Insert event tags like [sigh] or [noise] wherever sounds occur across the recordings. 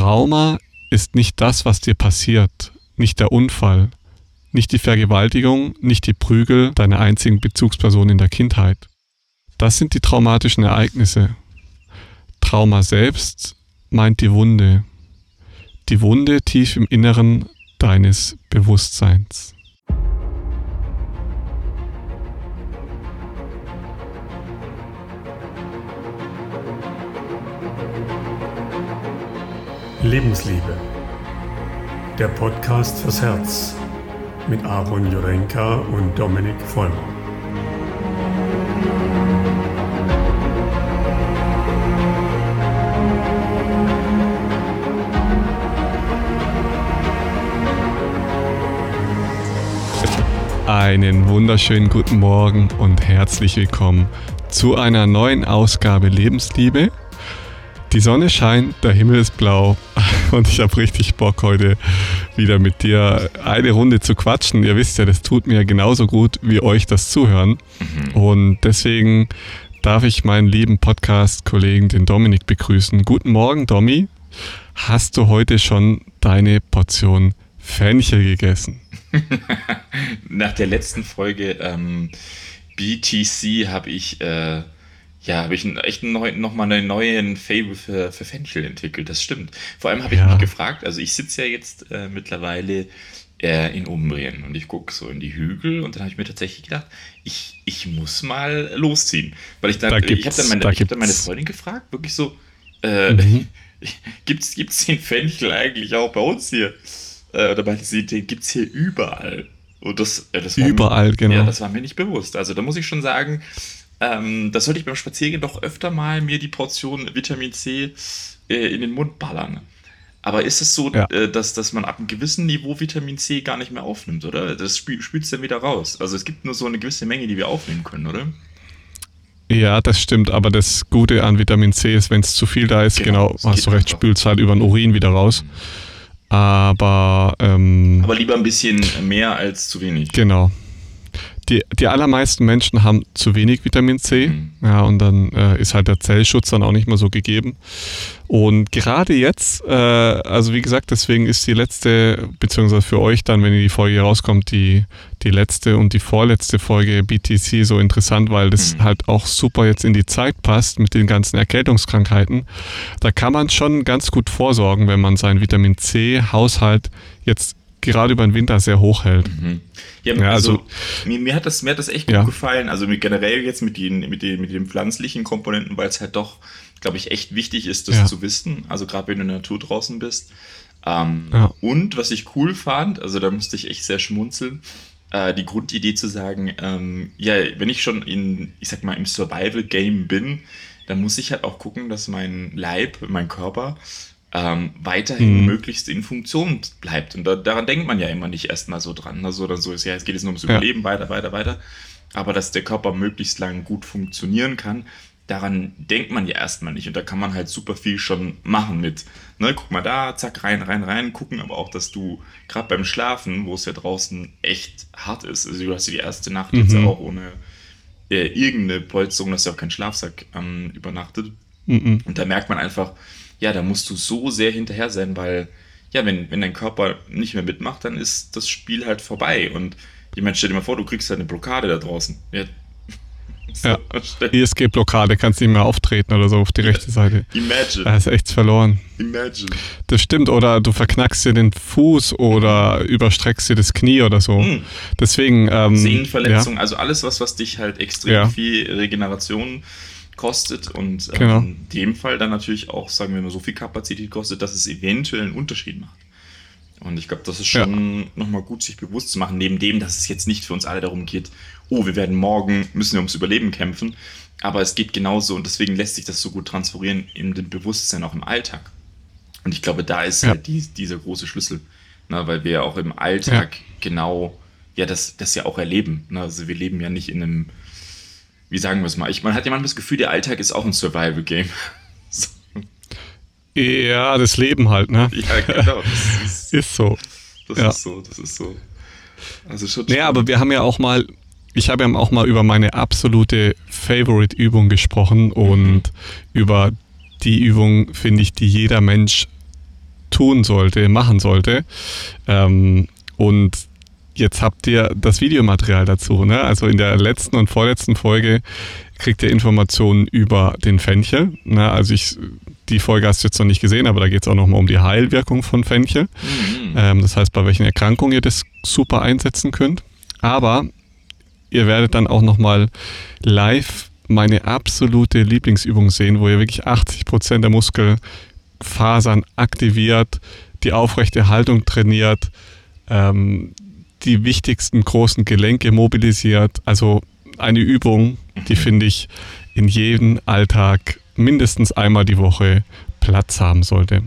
Trauma ist nicht das, was dir passiert, nicht der Unfall, nicht die Vergewaltigung, nicht die Prügel deiner einzigen Bezugsperson in der Kindheit. Das sind die traumatischen Ereignisse. Trauma selbst meint die Wunde. Die Wunde tief im Inneren deines Bewusstseins. Lebensliebe. Der Podcast fürs Herz mit Aaron Jurenka und Dominik Vollmer. Einen wunderschönen guten Morgen und herzlich willkommen zu einer neuen Ausgabe Lebensliebe. Die Sonne scheint, der Himmel ist blau [laughs] und ich habe richtig Bock heute wieder mit dir eine Runde zu quatschen. Ihr wisst ja, das tut mir genauso gut wie euch das Zuhören. Mhm. Und deswegen darf ich meinen lieben Podcast-Kollegen, den Dominik, begrüßen. Guten Morgen, Domi. Hast du heute schon deine Portion Fenchel gegessen? [laughs] Nach der letzten Folge ähm, BTC habe ich... Äh ja, habe ich einen, echt neu, nochmal einen neuen Fable für, für Fenchel entwickelt, das stimmt. Vor allem habe ich ja. mich gefragt, also ich sitze ja jetzt äh, mittlerweile äh, in Umbrien und ich gucke so in die Hügel und dann habe ich mir tatsächlich gedacht, ich, ich muss mal losziehen. Weil ich dann, da ich habe dann, meine, da hab dann meine Freundin gefragt, wirklich so, äh, mhm. [laughs] gibt's, gibt's den Fenchel eigentlich auch bei uns hier? Äh, oder meinte sie, den gibt es hier überall. Und das, äh, das überall, mir, genau. Ja, das war mir nicht bewusst. Also da muss ich schon sagen, ähm, da sollte ich beim Spaziergehen doch öfter mal mir die Portion Vitamin C äh, in den Mund ballern. Aber ist es so, ja. äh, dass, dass man ab einem gewissen Niveau Vitamin C gar nicht mehr aufnimmt, oder? Das spült es dann wieder raus. Also es gibt nur so eine gewisse Menge, die wir aufnehmen können, oder? Ja, das stimmt, aber das Gute an Vitamin C ist, wenn es zu viel da ist, genau, genau hast du recht, spült es halt über den Urin wieder raus. Mhm. Aber ähm, aber lieber ein bisschen mehr als zu wenig. Genau die, die allermeisten Menschen haben zu wenig Vitamin C. Mhm. Ja, und dann äh, ist halt der Zellschutz dann auch nicht mehr so gegeben. Und gerade jetzt, äh, also wie gesagt, deswegen ist die letzte, beziehungsweise für euch dann, wenn die Folge rauskommt, die, die letzte und die vorletzte Folge BTC so interessant, weil das mhm. halt auch super jetzt in die Zeit passt mit den ganzen Erkältungskrankheiten. Da kann man schon ganz gut vorsorgen, wenn man seinen Vitamin C-Haushalt jetzt gerade über den Winter sehr hoch hält. Mhm. Ja, ja, also, also mir, mir, hat das, mir hat das echt gut ja. gefallen. Also generell jetzt mit den, mit den, mit den pflanzlichen Komponenten, weil es halt doch, glaube ich, echt wichtig ist, das zu wissen. Also gerade wenn du in der Natur draußen bist. Ähm. Und was ich cool fand, also da musste ich echt sehr schmunzeln, äh, die Grundidee zu sagen, ähm, ja, wenn ich schon in, ich sag mal, im Survival-Game bin, dann muss ich halt auch gucken, dass mein Leib, mein Körper ähm, weiterhin mhm. möglichst in Funktion bleibt. Und da, daran denkt man ja immer nicht erstmal so dran. Also dann so ist ja, es geht jetzt nur ums Überleben, ja. weiter, weiter, weiter. Aber dass der Körper möglichst lang gut funktionieren kann, daran denkt man ja erstmal nicht. Und da kann man halt super viel schon machen mit, ne, guck mal da, zack, rein, rein, rein, gucken aber auch, dass du gerade beim Schlafen, wo es ja draußen echt hart ist, also du hast ja die erste Nacht mhm. jetzt auch ohne äh, irgendeine Polsterung, dass ja auch kein Schlafsack ähm, übernachtet. Mhm. Und da merkt man einfach, ja, da musst du so sehr hinterher sein, weil, ja, wenn, wenn dein Körper nicht mehr mitmacht, dann ist das Spiel halt vorbei. Und ich meine, stell dir mal vor, du kriegst halt eine Blockade da draußen. Ja. [laughs] Ja. ISG-Blockade, kannst nicht mehr auftreten oder so auf die rechte Seite. Imagine. Da ist echt verloren. Imagine. Das stimmt, oder du verknackst dir den Fuß oder überstreckst dir das Knie oder so. Mhm. Deswegen. Ähm, Sehnenverletzung, ja. also alles, was, was dich halt extrem ja. viel Regeneration kostet und ähm, genau. in dem Fall dann natürlich auch, sagen wir mal, so viel Kapazität kostet, dass es eventuell einen Unterschied macht. Und ich glaube, das ist schon ja. nochmal gut, sich bewusst zu machen, neben dem, dass es jetzt nicht für uns alle darum geht, oh, wir werden morgen, müssen wir ums Überleben kämpfen. Aber es geht genauso und deswegen lässt sich das so gut transferieren in den Bewusstsein auch im Alltag. Und ich glaube, da ist ja. halt die, dieser große Schlüssel, ne, weil wir auch im Alltag ja. genau ja das, das ja auch erleben. Ne? Also wir leben ja nicht in einem wie sagen wir es mal, ich, man hat ja manchmal das Gefühl, der Alltag ist auch ein Survival-Game. so. [laughs] Ja, das Leben halt, ne? [laughs] Ja, genau. Ist, [laughs] ist, so. Das ja. ist so, das ist so. Also schon. Nee, aber wir haben ja auch mal, ich habe ja auch mal über meine absolute tun sollte, machen sollte. Ähm, und jetzt habt ihr das Videomaterial dazu. Ne? Also in der letzten und vorletzten Folge kriegt ihr Informationen über den Fenchel. Ne? Also ich, die Folge hast du jetzt noch nicht gesehen, aber da geht es auch nochmal um die Heilwirkung von Fenchel. Mhm. Ähm, das heißt, bei welchen Erkrankungen ihr das super einsetzen könnt. Aber ihr werdet dann auch nochmal live meine absolute Lieblingsübung sehen, wo ihr wirklich 80 Prozent der Muskelfasern aktiviert, die aufrechte Haltung trainiert, ähm, die wichtigsten großen Gelenke mobilisiert. Also eine Übung, die mhm. finde ich in jedem Alltag mindestens einmal die Woche Platz haben sollte.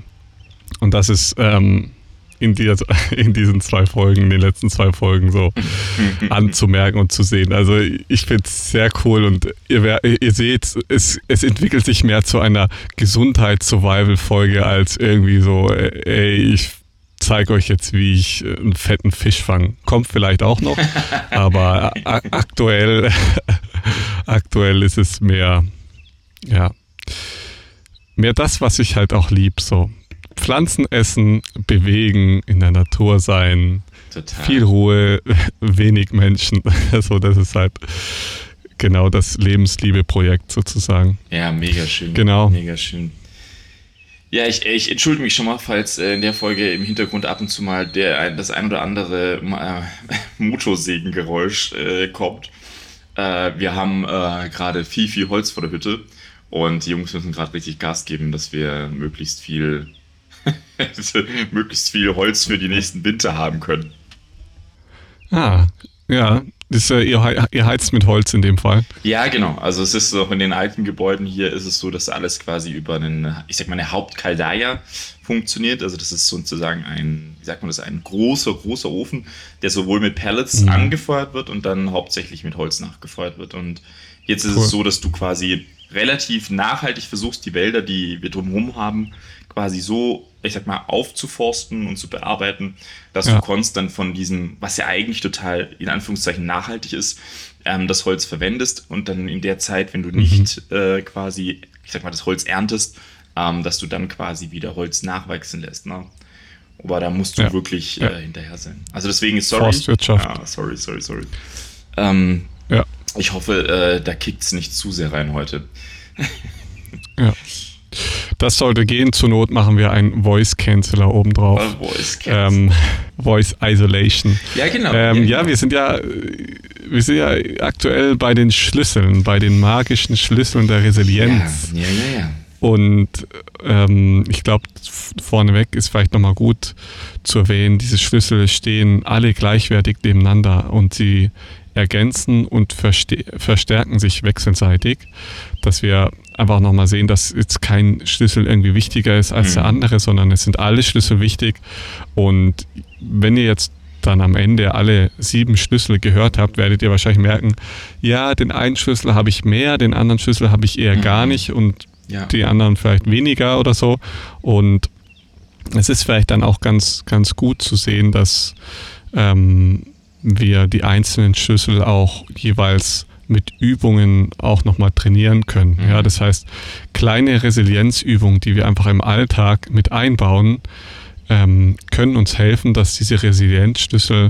Und das ist ähm, in, die, [laughs] in diesen zwei Folgen, in den letzten zwei Folgen so anzumerken und zu sehen. Also ich finde es sehr cool und ihr, ihr seht, es, es entwickelt sich mehr zu einer Gesundheits-Survival-Folge als irgendwie so, ey, ich zeige euch jetzt, wie ich einen fetten Fisch fange. Kommt vielleicht auch noch, [laughs] aber aktuell, [laughs] aktuell ist es mehr, ja, mehr das, was ich halt auch lieb, so Pflanzen essen, bewegen, in der Natur sein, Total. viel Ruhe, [laughs] wenig Menschen. Also das ist halt genau das Lebensliebe-Projekt sozusagen. Ja, mega schön. Genau. Mega schön. Ja, ich, ich entschuldige mich schon mal, falls äh, in der Folge im Hintergrund ab und zu mal der, das ein oder andere äh, [laughs] Motorsägengeräusch äh, kommt. Äh, wir haben äh, gerade viel, viel Holz vor der Hütte und die Jungs müssen gerade richtig Gas geben, dass wir möglichst viel [laughs] möglichst viel Holz für die nächsten Winter haben können. Ah, ja. Das, äh, ihr, ihr heizt mit Holz in dem Fall. Ja, genau. Also es ist auch in den alten Gebäuden hier ist es so, dass alles quasi über einen, ich sag mal, eine Hauptkaldaya funktioniert. Also das ist sozusagen ein, wie sagt man das, ein großer, großer Ofen, der sowohl mit Pellets mhm. angefeuert wird und dann hauptsächlich mit Holz nachgefeuert wird. Und jetzt ist cool. es so, dass du quasi relativ nachhaltig versuchst, die Wälder, die wir drumherum haben, quasi so, ich sag mal, aufzuforsten und zu bearbeiten, dass ja. du konstant von diesem, was ja eigentlich total in Anführungszeichen nachhaltig ist, ähm, das Holz verwendest und dann in der Zeit, wenn du mhm. nicht äh, quasi, ich sag mal, das Holz erntest, ähm, dass du dann quasi wieder Holz nachwachsen lässt. Ne? Aber da musst du ja. wirklich ja. Äh, hinterher sein. Also deswegen, sorry. Forstwirtschaft. Ja, sorry, sorry, sorry. Ähm, ja. Ich hoffe, äh, da kickt es nicht zu sehr rein heute. ja. [laughs] Das sollte gehen. Zur Not machen wir einen Voice Canceller obendrauf. Oh, Voice, ähm, Voice Isolation. Ja, genau. Ähm, ja, genau. ja, wir sind ja, wir sind ja aktuell bei den Schlüsseln, bei den magischen Schlüsseln der Resilienz. Ja, ja, ja. ja. Und ähm, ich glaube, vorneweg ist vielleicht nochmal gut zu erwähnen, diese Schlüssel stehen alle gleichwertig nebeneinander und sie ergänzen und verstärken sich wechselseitig, dass wir einfach nochmal sehen, dass jetzt kein Schlüssel irgendwie wichtiger ist als mhm. der andere, sondern es sind alle Schlüssel wichtig. Und wenn ihr jetzt dann am Ende alle sieben Schlüssel gehört habt, werdet ihr wahrscheinlich merken, ja, den einen Schlüssel habe ich mehr, den anderen Schlüssel habe ich eher mhm. gar nicht und ja. die anderen vielleicht weniger oder so. Und es ist vielleicht dann auch ganz, ganz gut zu sehen, dass ähm, wir die einzelnen Schlüssel auch jeweils mit Übungen auch nochmal trainieren können. Mhm. Ja, das heißt, kleine Resilienzübungen, die wir einfach im Alltag mit einbauen, ähm, können uns helfen, dass diese Resilienzschlüssel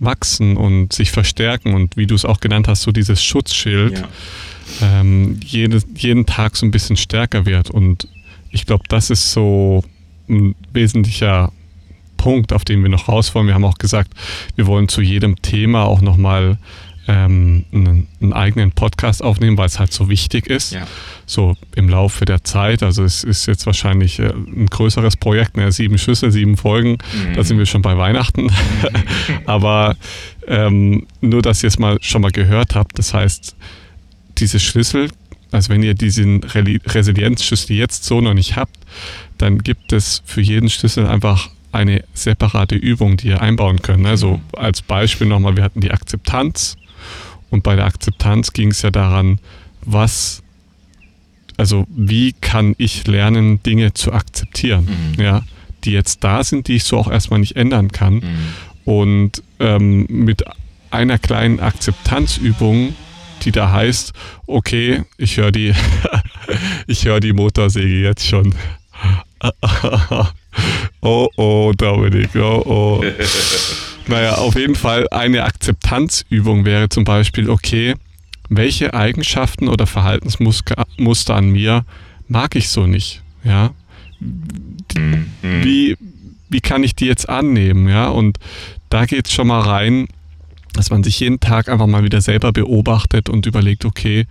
wachsen und sich verstärken und wie du es auch genannt hast, so dieses Schutzschild ja. ähm, jede, jeden Tag so ein bisschen stärker wird. Und ich glaube, das ist so ein wesentlicher Punkt, auf den wir noch raus wollen. Wir haben auch gesagt, wir wollen zu jedem Thema auch nochmal ähm, einen, einen, eigenen Podcast aufnehmen, weil es halt so wichtig ist. Ja. So im Laufe der Zeit. Also es ist jetzt wahrscheinlich äh, ein größeres Projekt, ne? sieben Schüsse, sieben Folgen. Mhm. Da sind wir schon bei Weihnachten. Mhm. [laughs] Aber ähm, nur, dass ihr es mal schon mal gehört habt. Das heißt, diese Schlüssel, also wenn ihr diesen Resilienzschlüssel jetzt so noch nicht habt, dann gibt es für jeden Schlüssel einfach eine separate Übung, die ihr einbauen könnt. Also mhm. als Beispiel nochmal, wir hatten die Akzeptanz und bei der Akzeptanz ging es ja daran, was, also wie kann ich lernen, Dinge zu akzeptieren, mhm. ja, die jetzt da sind, die ich so auch erstmal nicht ändern kann. Mhm. Und ähm, mit einer kleinen Akzeptanzübung, die da heißt, okay, ich höre die, [laughs] ich höre die Motorsäge jetzt schon. [laughs] Oh oh, Dominik, oh oh. naja, auf jeden Fall eine Akzeptanzübung wäre zum Beispiel, okay, welche Eigenschaften oder Verhaltensmuster an mir mag ich so nicht? Ja. Mhm. Wie, wie kann ich die jetzt annehmen? Ja, und da geht es schon mal rein, dass man sich jeden Tag einfach mal wieder selber beobachtet und überlegt, okay,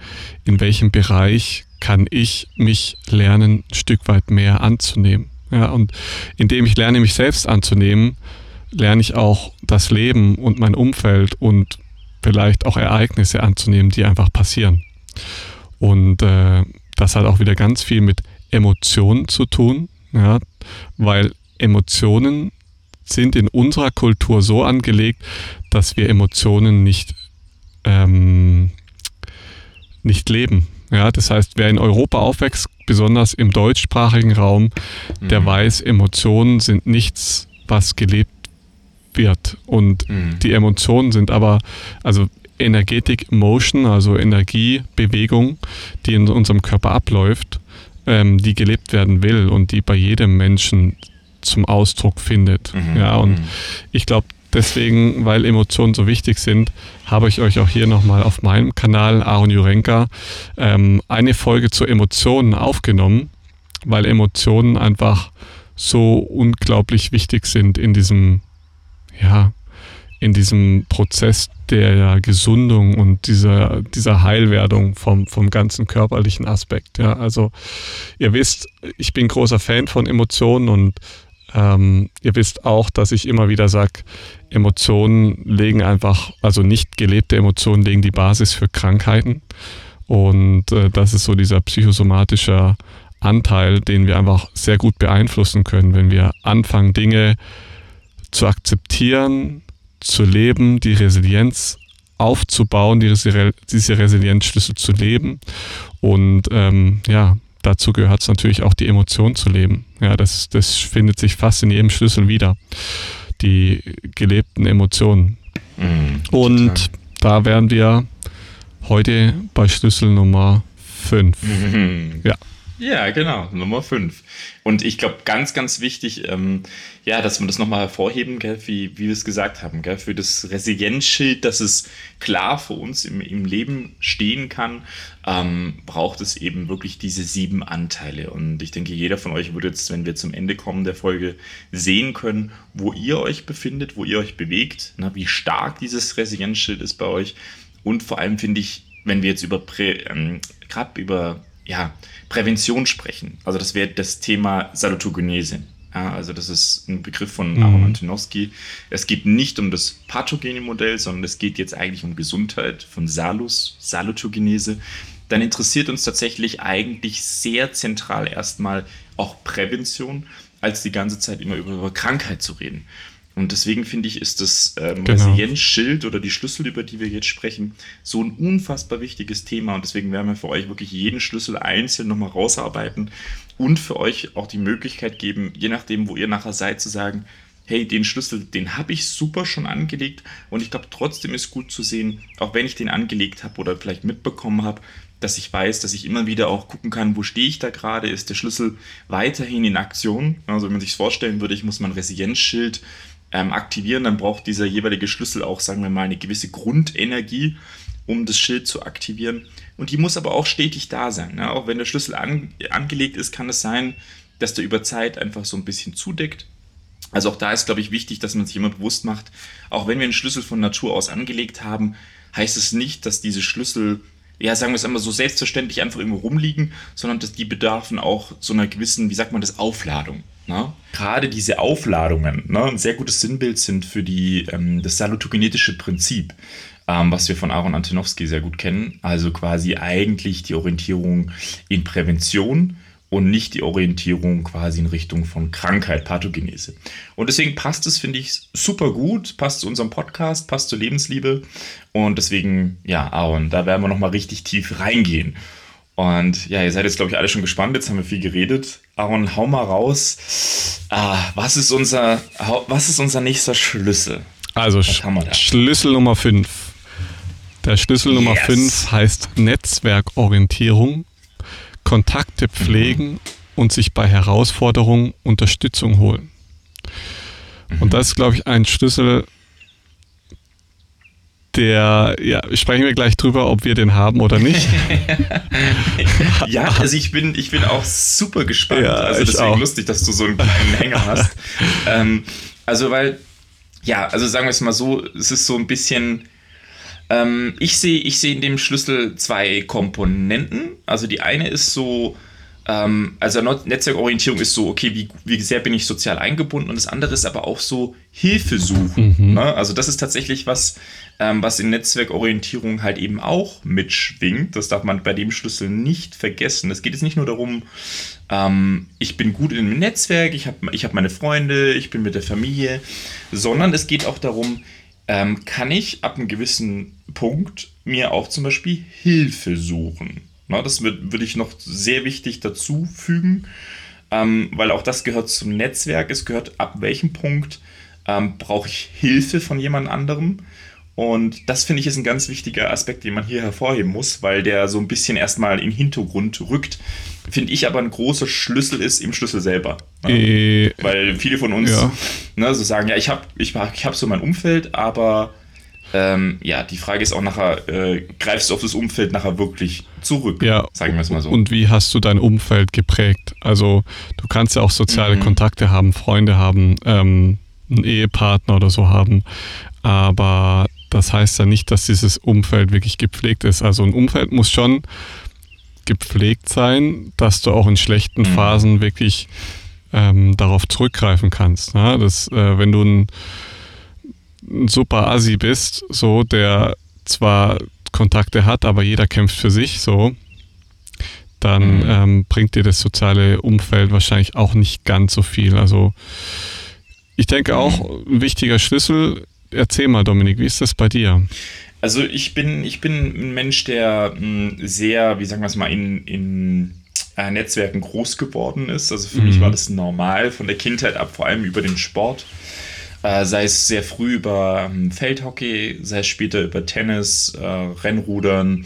in welchem Bereich kann ich mich lernen, ein Stück weit mehr anzunehmen. Ja, und indem ich lerne, mich selbst anzunehmen, lerne ich auch das Leben und mein Umfeld und vielleicht auch Ereignisse anzunehmen, die einfach passieren. Und äh, das hat auch wieder ganz viel mit Emotionen zu tun, ja, weil Emotionen sind in unserer Kultur so angelegt, dass wir Emotionen nicht, ähm, nicht leben. Ja, das heißt, wer in Europa aufwächst, besonders im deutschsprachigen Raum, mhm. der weiß, Emotionen sind nichts, was gelebt wird. Und mhm. die Emotionen sind aber, also Energetic Motion, also Energie, Bewegung, die in unserem Körper abläuft, ähm, die gelebt werden will und die bei jedem Menschen zum Ausdruck findet. Mhm. Ja, und mhm. ich glaube, deswegen, weil Emotionen so wichtig sind, habe ich euch auch hier nochmal auf meinem Kanal Aaron Jurenka ähm, eine Folge zu Emotionen aufgenommen, weil Emotionen einfach so unglaublich wichtig sind in diesem, ja, in diesem Prozess der Gesundung und dieser, dieser Heilwerdung vom, vom ganzen körperlichen Aspekt. Ja, also ihr wisst, ich bin großer Fan von Emotionen und ähm, ihr wisst auch, dass ich immer wieder sage, Emotionen legen einfach, also nicht gelebte Emotionen legen die Basis für Krankheiten. Und äh, das ist so dieser psychosomatische Anteil, den wir einfach sehr gut beeinflussen können, wenn wir anfangen, Dinge zu akzeptieren, zu leben, die Resilienz aufzubauen, diese, Resilienzschlüssel zu leben. Und ähm, ja, dazu gehört es natürlich auch die Emotion zu leben. Ja, das, das findet sich fast in jedem Schlüssel wieder. Die gelebten Emotionen. Mhm, Und da wären wir heute bei Schlüssel Nummer 5. Mhm. Ja. Ja, genau, Nummer 5. Und ich glaube, ganz, ganz wichtig, ähm, ja, dass wir das nochmal hervorheben, gell, wie, wie wir es gesagt haben, gell, für das Resilienzschild, dass es klar für uns im, im Leben stehen kann, ähm, braucht es eben wirklich diese sieben Anteile. Und ich denke, jeder von euch würde jetzt, wenn wir zum Ende kommen der Folge, sehen können, wo ihr euch befindet, wo ihr euch bewegt, na, wie stark dieses Resilienzschild ist bei euch. Und vor allem finde ich, wenn wir jetzt über, ähm, gerade über, ja, Prävention sprechen. Also das wäre das Thema Salutogenese. Ja, also das ist ein Begriff von mhm. Aaron Antonowski. Es geht nicht um das pathogene Modell, sondern es geht jetzt eigentlich um Gesundheit von Salus, Salutogenese. Dann interessiert uns tatsächlich eigentlich sehr zentral erstmal auch Prävention, als die ganze Zeit immer über, über Krankheit zu reden. Und deswegen finde ich, ist das ähm, genau. Resilienzschild oder die Schlüssel, über die wir jetzt sprechen, so ein unfassbar wichtiges Thema. Und deswegen werden wir für euch wirklich jeden Schlüssel einzeln nochmal rausarbeiten und für euch auch die Möglichkeit geben, je nachdem, wo ihr nachher seid, zu sagen, hey, den Schlüssel, den habe ich super schon angelegt und ich glaube, trotzdem ist gut zu sehen, auch wenn ich den angelegt habe oder vielleicht mitbekommen habe, dass ich weiß, dass ich immer wieder auch gucken kann, wo stehe ich da gerade, ist der Schlüssel weiterhin in Aktion. Also wenn man sich vorstellen würde, ich muss mein Resilienzschild ähm, aktivieren, dann braucht dieser jeweilige Schlüssel auch, sagen wir mal, eine gewisse Grundenergie, um das Schild zu aktivieren. Und die muss aber auch stetig da sein. Ne? Auch wenn der Schlüssel an, angelegt ist, kann es sein, dass der über Zeit einfach so ein bisschen zudeckt. Also auch da ist, glaube ich, wichtig, dass man sich immer bewusst macht, auch wenn wir einen Schlüssel von Natur aus angelegt haben, heißt es nicht, dass diese Schlüssel, ja, sagen wir es einmal so selbstverständlich einfach irgendwo rumliegen, sondern dass die bedarfen auch so einer gewissen, wie sagt man das, Aufladung. Ne? Gerade diese Aufladungen, ne, ein sehr gutes Sinnbild sind für die, ähm, das salutogenetische Prinzip, ähm, was wir von Aaron Antonowski sehr gut kennen. Also quasi eigentlich die Orientierung in Prävention und nicht die Orientierung quasi in Richtung von Krankheit, Pathogenese. Und deswegen passt es, finde ich, super gut, passt zu unserem Podcast, passt zur Lebensliebe. Und deswegen, ja, Aaron, da werden wir nochmal richtig tief reingehen. Und ja, ihr seid jetzt, glaube ich, alle schon gespannt. Jetzt haben wir viel geredet. Aaron, hau mal raus. Ah, was, ist unser, was ist unser nächster Schlüssel? Also Schlüssel Nummer 5. Der Schlüssel yes. Nummer 5 heißt Netzwerkorientierung, Kontakte pflegen mhm. und sich bei Herausforderungen Unterstützung holen. Mhm. Und das ist, glaube ich, ein Schlüssel, der, ja, sprechen wir gleich drüber, ob wir den haben oder nicht. [laughs] ja, [laughs] also ich bin, ich bin auch super gespannt. Ja, also deswegen auch. lustig, dass du so einen kleinen Hänger [laughs] hast. ähm, also, weil, ja, also sagen wir es mal so, es ist so ein bisschen. Ähm, ich sehe ich seh in dem Schlüssel zwei Komponenten. Also die eine ist so, ähm, also Netzwerkorientierung ist so, okay, wie, wie sehr bin ich sozial eingebunden und das andere ist aber auch so Hilfe suchen. Mhm. Ne? Also das ist tatsächlich was, ähm, was in Netzwerkorientierung halt eben auch mitschwingt. Das darf man bei dem Schlüssel nicht vergessen. Es geht jetzt nicht nur darum, ähm, ich bin gut im Netzwerk, ich habe ich hab meine Freunde, ich bin mit der Familie, sondern es geht auch darum, ähm, kann ich ab einem gewissen Punkt mir auch zum Beispiel Hilfe suchen. Na, das würde ich noch sehr wichtig dazu fügen, ähm, weil auch das gehört zum Netzwerk. Es gehört ab welchem Punkt ähm, brauche ich Hilfe von jemand anderem. Und das finde ich ist ein ganz wichtiger Aspekt, den man hier hervorheben muss, weil der so ein bisschen erstmal in den Hintergrund rückt. Finde ich aber ein großer Schlüssel ist im Schlüssel selber. Äh, weil viele von uns ja. ne, so sagen, ja, ich habe ich, ich hab so mein Umfeld, aber ähm, ja, die Frage ist auch nachher, äh, greifst du auf das Umfeld nachher wirklich zurück? Ja, sagen wir es mal so. Und wie hast du dein Umfeld geprägt? Also du kannst ja auch soziale mhm. Kontakte haben, Freunde haben, ähm, einen Ehepartner oder so haben, aber das heißt ja nicht, dass dieses Umfeld wirklich gepflegt ist. Also ein Umfeld muss schon gepflegt sein, dass du auch in schlechten mhm. Phasen wirklich ähm, darauf zurückgreifen kannst. Ne? Das, äh, wenn du ein ein super Assi bist, so, der zwar Kontakte hat, aber jeder kämpft für sich, so, dann mhm. ähm, bringt dir das soziale Umfeld wahrscheinlich auch nicht ganz so viel. Also ich denke mhm. auch, ein wichtiger Schlüssel, erzähl mal, Dominik, wie ist das bei dir? Also ich bin, ich bin ein Mensch, der mh, hm, sehr, wie sagen wir es mal, in, in äh, Netzwerken groß geworden ist. Also für mhm. mich war das normal von der Kindheit ab, vor allem über den Sport. Äh, sei es sehr früh über ähm, Feldhockey, sei es später über Tennis, äh, Rennrudern,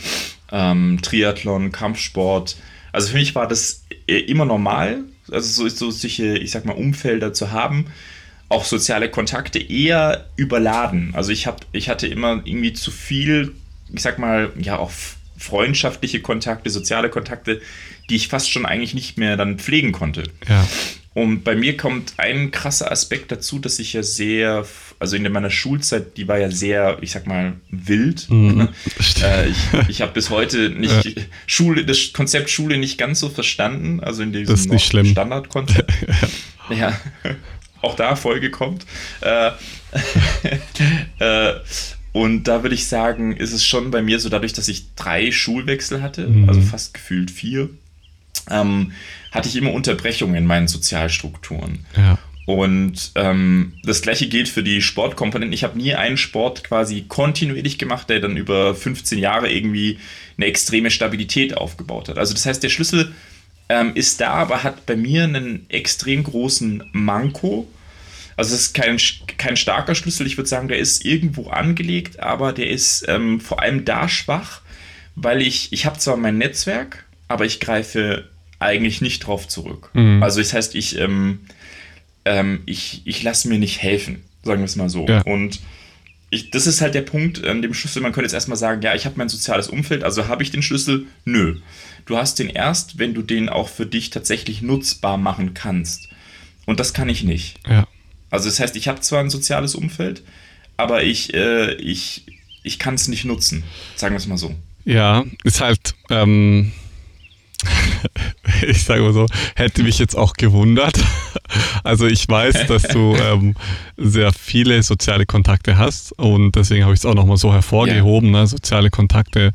ähm, Triathlon, Kampfsport. Also für mich war das äh, immer normal, also so, so solche, ich sag mal, Umfelder zu haben. Auch soziale Kontakte eher überladen. Also ich, hab, ich hatte immer irgendwie zu viel, ich sag mal, ja, auch freundschaftliche Kontakte, soziale Kontakte, die ich fast schon eigentlich nicht mehr dann pflegen konnte. Ja. Und bei mir kommt ein krasser Aspekt dazu, dass ich ja sehr, also in meiner Schulzeit, die war ja sehr, ich sag mal, wild. Mhm. [laughs] äh, ich ich habe bis heute nicht ja. Schule, das Konzept Schule nicht ganz so verstanden, also in diesem Standardkonzept. [laughs] ja. ja. Auch da Folge kommt. Äh, [laughs] äh, und da würde ich sagen, ist es schon bei mir so, dadurch, dass ich drei Schulwechsel hatte, mhm. also fast gefühlt vier, ähm, hatte ich immer Unterbrechungen in meinen Sozialstrukturen. Ja. Und ähm, das gleiche gilt für die Sportkomponenten. Ich habe nie einen Sport quasi kontinuierlich gemacht, der dann über 15 Jahre irgendwie eine extreme Stabilität aufgebaut hat. Also das heißt, der Schlüssel ähm, ist da, aber hat bei mir einen extrem großen Manko. Also es ist kein, kein starker Schlüssel, ich würde sagen, der ist irgendwo angelegt, aber der ist ähm, vor allem da schwach, weil ich, ich habe zwar mein Netzwerk, aber ich greife eigentlich nicht drauf zurück. Mhm. Also das heißt, ich, ähm, ähm, ich, ich lasse mir nicht helfen, sagen wir es mal so. Ja. Und ich, das ist halt der Punkt an dem Schlüssel. Man könnte jetzt erstmal sagen, ja, ich habe mein soziales Umfeld, also habe ich den Schlüssel? Nö. Du hast den erst, wenn du den auch für dich tatsächlich nutzbar machen kannst. Und das kann ich nicht. Ja. Also das heißt, ich habe zwar ein soziales Umfeld, aber ich, äh, ich, ich kann es nicht nutzen. Sagen wir es mal so. Ja, ist halt, ähm, [laughs] ich sage mal so, hätte mich jetzt auch gewundert. [laughs] Also ich weiß, dass du [laughs] ähm, sehr viele soziale Kontakte hast und deswegen habe ich es auch nochmal so hervorgehoben. Ne? Soziale Kontakte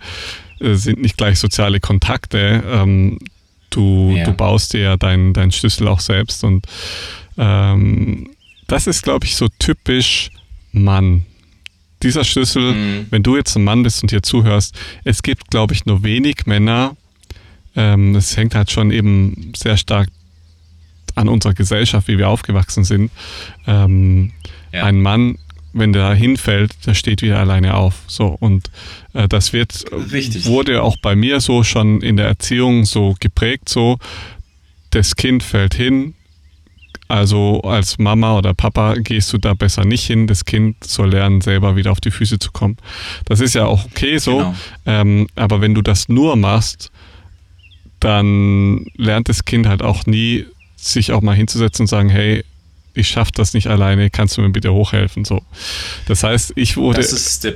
äh, sind nicht gleich soziale Kontakte. Ähm, du, ja. du baust dir ja deinen dein Schlüssel auch selbst und ähm, das ist, glaube ich, so typisch Mann. Dieser Schlüssel, mhm. wenn du jetzt ein Mann bist und hier zuhörst, es gibt, glaube ich, nur wenig Männer, ähm, das hängt halt schon eben sehr stark an unserer Gesellschaft, wie wir aufgewachsen sind. Ähm, ja. Ein Mann, wenn der hinfällt, der steht wieder alleine auf. So und äh, das wird Richtig. wurde auch bei mir so schon in der Erziehung so geprägt. So das Kind fällt hin, Also als Mama oder Papa gehst du da besser nicht hin. Das Kind soll lernen, selber wieder auf die Füße zu kommen. Das ist ja auch okay so. Genau. Ähm, aber wenn du das nur machst, dann lernt das Kind halt auch nie, sich auch mal hinzusetzen und sagen, hey, ich schaffe das nicht alleine, kannst du mir bitte hochhelfen? So. Das heißt, ich wurde,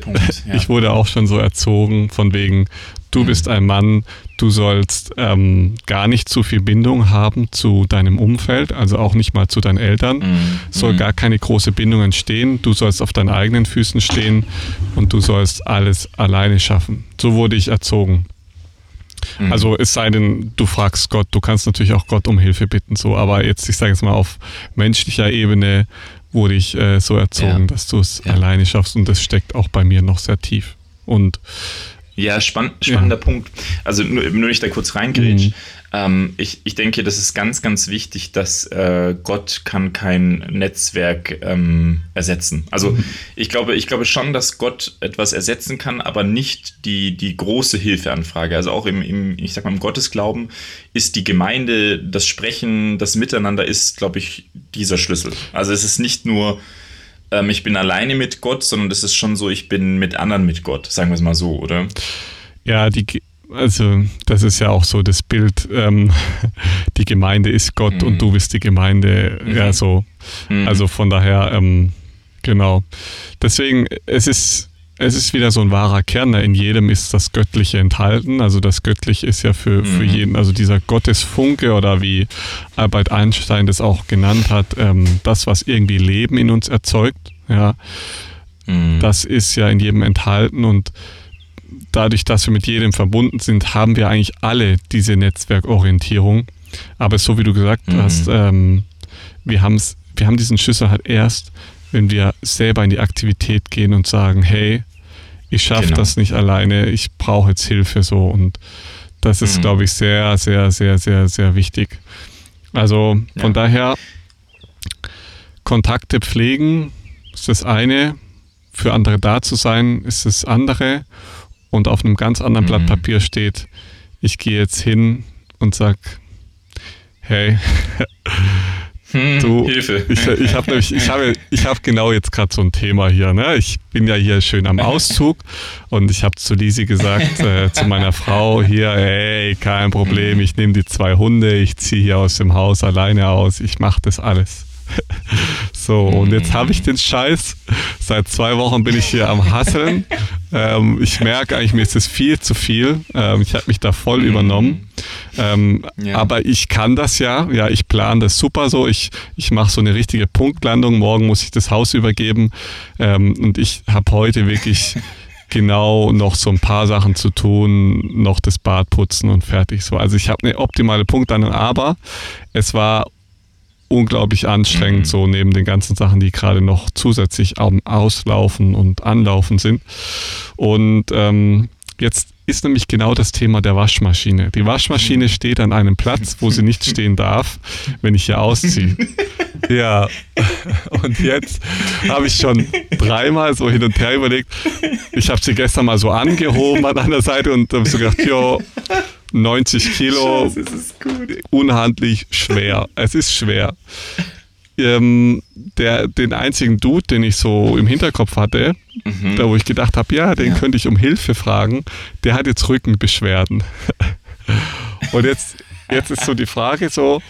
Punkt, [laughs] ja. ich wurde auch schon so erzogen, von wegen, du mhm. bist ein Mann, du sollst ähm, gar nicht zu viel Bindung haben zu deinem Umfeld, also auch nicht mal zu deinen Eltern, mhm. soll mhm. gar keine große Bindung entstehen, du sollst auf deinen eigenen Füßen stehen und du sollst alles alleine schaffen. So wurde ich erzogen. Mhm. Also es sei denn, du fragst Gott, du kannst natürlich auch Gott um Hilfe bitten, so, aber jetzt, ich sage jetzt mal, auf menschlicher Ebene wurde ich äh, so erzogen, ja. dass du es ja. alleine schaffst und das steckt auch bei mir noch sehr tief. Und ja, spann spannender ja. Punkt. Also nur, nur ich da kurz reingrätsch. Mhm. Ähm, ich, ich denke, das ist ganz, ganz wichtig, dass äh, Gott kann kein Netzwerk ähm, ersetzen. Also mhm. ich glaube, ich glaube schon, dass Gott etwas ersetzen kann, aber nicht die, die große Hilfeanfrage. Also auch im, im, ich sag mal, im Gottesglauben ist die Gemeinde, das Sprechen, das Miteinander ist, glaube ich, dieser Schlüssel. Also es ist nicht nur ähm, ich bin alleine mit Gott, sondern das ist schon so, ich bin mit anderen mit Gott, sagen wir es mal so, oder? Ja, die, also das ist ja auch so das Bild, ähm, [laughs] die Gemeinde ist Gott mhm. und du bist die Gemeinde, mhm. ja so. Mhm. Also von daher, ähm, genau. Deswegen, es ist es ist wieder so ein wahrer Kern. Ne? In jedem ist das Göttliche enthalten. Also das Göttliche ist ja für, für mhm. jeden, also dieser Gottesfunke oder wie Albert Einstein das auch genannt hat, ähm, das, was irgendwie Leben in uns erzeugt, ja, mhm. das ist ja in jedem enthalten und dadurch, dass wir mit jedem verbunden sind, haben wir eigentlich alle diese Netzwerkorientierung. Aber so wie du gesagt mhm. hast, ähm, wir, haben's, wir haben diesen Schlüssel halt erst, wenn wir selber in die Aktivität gehen und sagen, hey, ich schaffe genau. das nicht alleine, ich brauche jetzt Hilfe so und das ist, mhm. glaube ich, sehr, sehr, sehr, sehr, sehr wichtig. Also von ja. daher, Kontakte pflegen ist das eine, für andere da zu sein ist das andere und auf einem ganz anderen mhm. Blatt Papier steht, ich gehe jetzt hin und sag, hey, [laughs] hm, du, Hilfe. Ich, ich habe nämlich, ich habe, ich habe genau jetzt gerade so ein Thema hier. Ne? Ich bin ja hier schön am Auszug und ich habe zu Lisi gesagt, [laughs] äh, zu meiner Frau hier, ey, kein Problem, ich nehme die zwei Hunde, ich ziehe hier aus dem Haus alleine aus, ich mache das alles. [laughs] So, und jetzt habe ich den Scheiß. Seit zwei Wochen bin ich hier am Hasseln. [laughs] Ähm, ich merke eigentlich, mir ist es viel zu viel. Ähm, ich habe mich da voll übernommen. Ähm, ja. Aber ich kann das ja. Ja, ich plane das super so. Ich, ich mache so eine richtige Punktlandung. Morgen muss ich das Haus übergeben. Ähm, und ich habe heute wirklich [laughs] genau noch so ein paar Sachen zu tun, noch das Bad putzen und fertig so. Also ich habe eine optimale Punktlandung, aber es war unglaublich anstrengend, mhm. so neben den ganzen Sachen, die gerade noch zusätzlich am Auslaufen und Anlaufen sind. Und ähm, jetzt ist nämlich genau das Thema der Waschmaschine. Die Waschmaschine steht an einem Platz, wo sie nicht stehen darf, wenn ich hier ausziehe. [laughs] Ja, und jetzt habe ich schon dreimal so hin und her überlegt. Ich habe sie gestern mal so angehoben an einer Seite und habe so gedacht, jo, 90 [laughs] Kilo, Scheiße, unhandlich schwer. Es ist schwer. Ähm, der, den einzigen Dude, den ich so im Hinterkopf hatte, mhm. da wo ich gedacht habe, ja, den ja. könnte ich um Hilfe fragen, der hat jetzt Rückenbeschwerden. [laughs] Und jetzt, jetzt ist so die Frage so,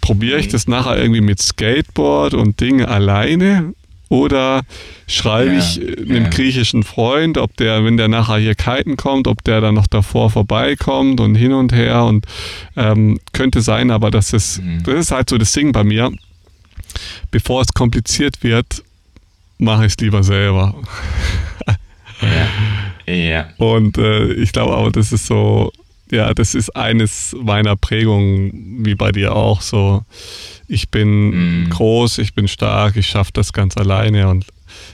probiere ich mhm. das nachher irgendwie mit Skateboard und Dinge alleine oder schreibe ja, ich äh, einem ja. griechischen Freund, ob der, wenn der nachher hier kiten kommt, ob der dann noch davor vorbeikommt und hin und her und ähm, könnte sein, aber das ist, mhm. das ist halt so das Ding bei mir. Bevor es kompliziert wird, mache ich es lieber selber. ja. ja. Und äh, ich glaube aber, das ist so, ja, das ist eines meiner Prägungen, wie bei dir auch so ich bin mm. groß, ich bin stark, ich schaffe das ganz alleine und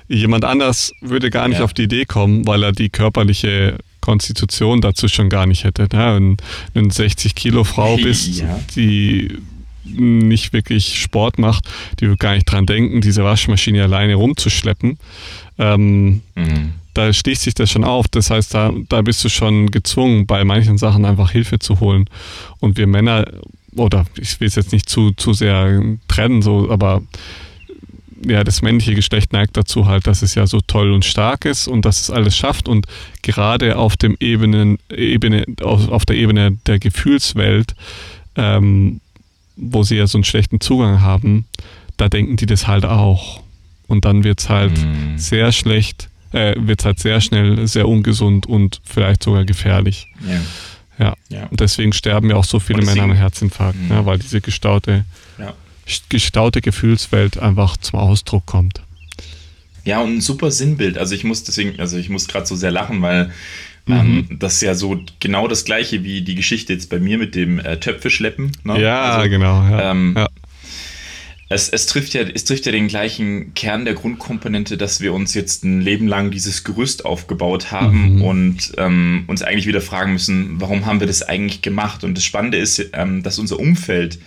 jemand anders würde gar nicht ja. auf die Idee kommen, weil er die körperliche Konstitution dazu schon gar nicht hätte. Ne? Wenn du eine 60 Kilo Frau [laughs] bist, ja. die nicht wirklich Sport macht, die wird gar nicht dran denken, diese Waschmaschine alleine rumzuschleppen. Ähm, mhm. Da sticht sich das schon auf. Das heißt, da, da bist du schon gezwungen, bei manchen Sachen einfach Hilfe zu holen. Und wir Männer oder ich will es jetzt nicht zu, zu sehr trennen, so, aber ja, das männliche Geschlecht neigt dazu halt, dass es ja so toll und stark ist und dass es alles schafft und gerade auf dem Ebenen, Ebene, auf, auf der Ebene der Gefühlswelt, ähm, wo sie ja so einen schlechten Zugang haben, da denken die das halt auch. Und dann wird es halt mm. sehr schlecht, äh, wird es halt sehr schnell sehr ungesund und vielleicht sogar gefährlich. Yeah. Ja. ja. Und deswegen sterben ja auch so viele Männer am Herzinfarkt, mm. ne, weil diese gestaute ja gestaute Gefühlswelt einfach zum Ausdruck kommt. Ja, und ein super Sinnbild. Also ich muss deswegen, also ich muss gerade so sehr lachen, weil ähm, mhm. das ist ja so genau das gleiche wie die Geschichte jetzt bei mir mit dem äh, Töpfe schleppen. Ne? Ja, also, genau. Ja, ähm, ja. Es, es, trifft ja, es trifft ja den gleichen Kern der Grundkomponente, dass wir uns jetzt ein Leben lang dieses Gerüst aufgebaut haben mhm. und ähm, uns eigentlich wieder fragen müssen, warum haben wir das eigentlich gemacht? Und das Spannende ist, ähm, dass unser Umfeld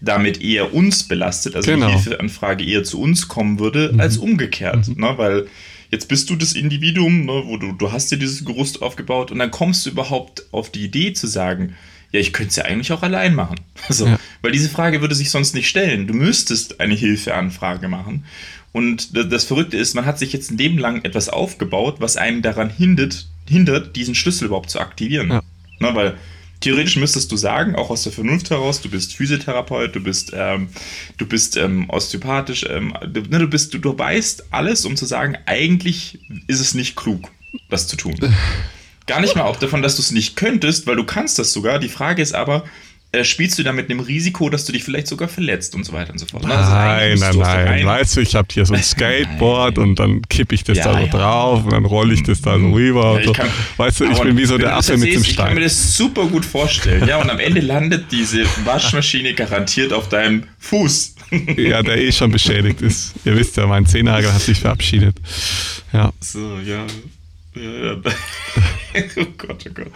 damit eher uns belastet, also genau. die Hilfeanfrage eher zu uns kommen würde, mhm. als umgekehrt. Mhm. Ne? Weil jetzt bist du das Individuum, ne, wo du, du hast dir dieses Gerüst aufgebaut und dann kommst du überhaupt auf die Idee zu sagen, ja, ich könnte es ja eigentlich auch allein machen. [laughs] Also, ja. Weil diese Frage würde sich sonst nicht stellen. Du müsstest eine Hilfeanfrage machen. Und das Verrückte ist, man hat sich jetzt ein Leben lang etwas aufgebaut, was einen daran hindert, hindert diesen Schlüssel überhaupt zu aktivieren. Ja. Ne, weil theoretisch müsstest du sagen, auch aus der Vernunft heraus, du bist Physiotherapeut, du bist, ähm, du bist ähm, osteopathisch, ähm, du, ne, du, bist, du, du weißt alles, um zu sagen, eigentlich ist es nicht klug, das zu tun. [laughs] Gar nicht mal auch davon, dass du es nicht könntest, weil du kannst das sogar. Die Frage ist aber, äh, spielst du da mit dem Risiko, dass du dich vielleicht sogar verletzt und so weiter und so fort. Also nein, nein, nein. Weißt du, ich habe hier so ein [laughs] Skateboard und dann kippe ich das ja, da so ja. drauf und dann rolle ich das da so rüber. Ja, so. kann, weißt du, ich bin wie so der Affe mit dem Stein. Ich kann mir das super gut vorstellen. Ja, und am Ende landet diese Waschmaschine garantiert auf deinem Fuß. [laughs] ja, der eh schon beschädigt ist. Ihr wisst ja, mein Zehennagel hat sich verabschiedet. Ja. So, ja. Ja, [laughs] oh Gott, oh Gott.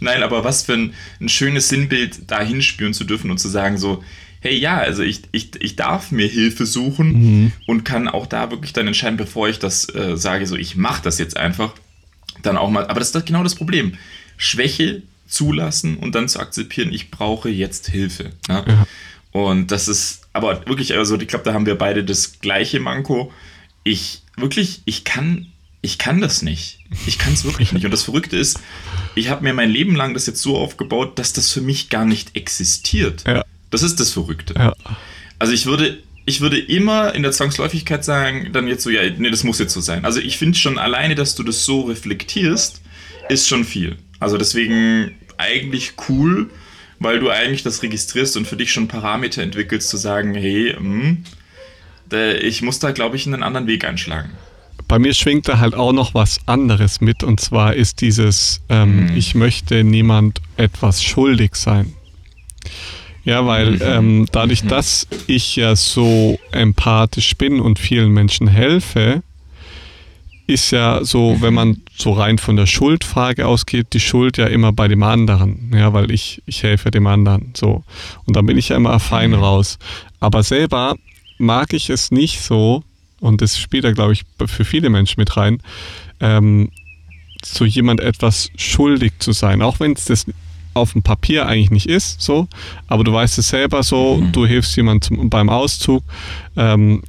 Nein, aber was für ein, ein schönes Sinnbild da hinspüren zu dürfen und zu sagen so, hey ja, also ich, ich, ich darf mir Hilfe suchen mhm. und kann auch da wirklich dann entscheiden, bevor ich das äh, sage, so ich mache das jetzt einfach, dann auch mal, aber das ist genau das Problem. Schwäche zulassen und dann zu akzeptieren, ich brauche jetzt Hilfe. Ne? Ja. Und das ist, aber wirklich, also ich glaube, da haben wir beide das gleiche Manko. Ich wirklich, ich kann ich kann das nicht. Ich kann es wirklich nicht. Und das Verrückte ist, ich habe mir mein Leben lang das jetzt so aufgebaut, dass das für mich gar nicht existiert. Ja. Das ist das Verrückte. Ja. Also ich würde, ich würde immer in der Zwangsläufigkeit sagen, dann jetzt so, ja, nee, das muss jetzt so sein. Also ich finde schon alleine, dass du das so reflektierst, ist schon viel. Also deswegen eigentlich cool, weil du eigentlich das registrierst und für dich schon Parameter entwickelst, zu sagen, hey, mh, hm, ich muss da, glaube ich, einen anderen Weg einschlagen bei mir schwingt da halt auch noch was anderes mit und zwar ist dieses, ähm, mhm. ich möchte niemand etwas schuldig sein. Ja, weil mhm. ähm, dadurch, mhm. dass ich ja so empathisch bin und vielen Menschen helfe, ist ja so, wenn man so rein von der Schuldfrage ausgeht, die Schuld ja immer bei dem anderen. Ja, weil ich, ich helfe dem anderen. So. Und dann bin ich ja immer fein mhm. raus. Aber selber mag ich es nicht so, und das spielt da, glaube ich, für viele Menschen mit rein, ähm, zu jemand etwas schuldig zu sein, auch wenn es das auf dem Papier eigentlich nicht ist, so, aber du weißt es selber so, mhm. du hilfst jemandem beim Auszug, ähm,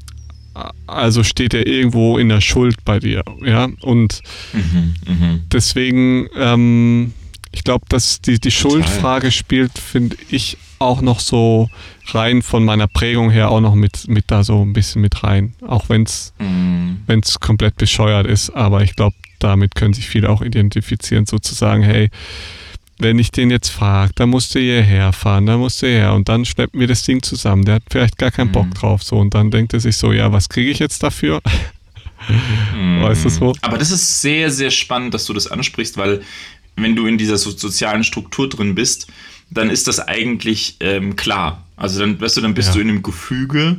also steht er irgendwo in der Schuld bei dir, ja, und mhm, mh. deswegen, ähm, ich glaube, dass die, die Schuldfrage spielt, finde ich, auch noch so rein von meiner Prägung her auch noch mit, mit da so ein bisschen mit rein. Auch wenn es mm. komplett bescheuert ist, aber ich glaube, damit können sich viele auch identifizieren, sozusagen, hey, wenn ich den jetzt frage, dann musst du hierher fahren, dann musst du her und dann schleppen wir das Ding zusammen. Der hat vielleicht gar keinen mm. Bock drauf, so und dann denkt er sich so, ja, was kriege ich jetzt dafür? mm. Weißt du so? Aber das ist sehr, sehr spannend, dass du das ansprichst, weil wenn du in dieser so sozialen Struktur drin bist, dann ist das eigentlich ähm, klar. Also dann, weißt du, dann bist ja. du in einem Gefüge,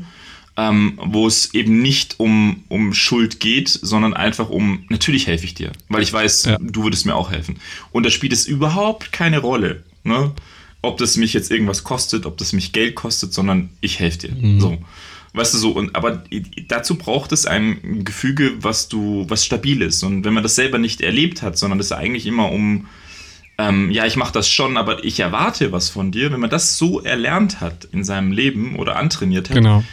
ähm, wo es eben nicht um, um Schuld geht, sondern einfach um, natürlich helfe ich dir, weil ich weiß, ja. du würdest mir auch helfen. Und da spielt es überhaupt keine Rolle, ne? ob das mich jetzt irgendwas kostet, ob das mich Geld kostet, sondern ich helfe dir. Mhm. So. Weißt du so, und aber dazu braucht es ein Gefüge, was du, was stabil ist. Und wenn man das selber nicht erlebt hat, sondern das eigentlich immer um ähm, ja, ich mache das schon, aber ich erwarte was von dir, wenn man das so erlernt hat in seinem Leben oder antrainiert hat, genau.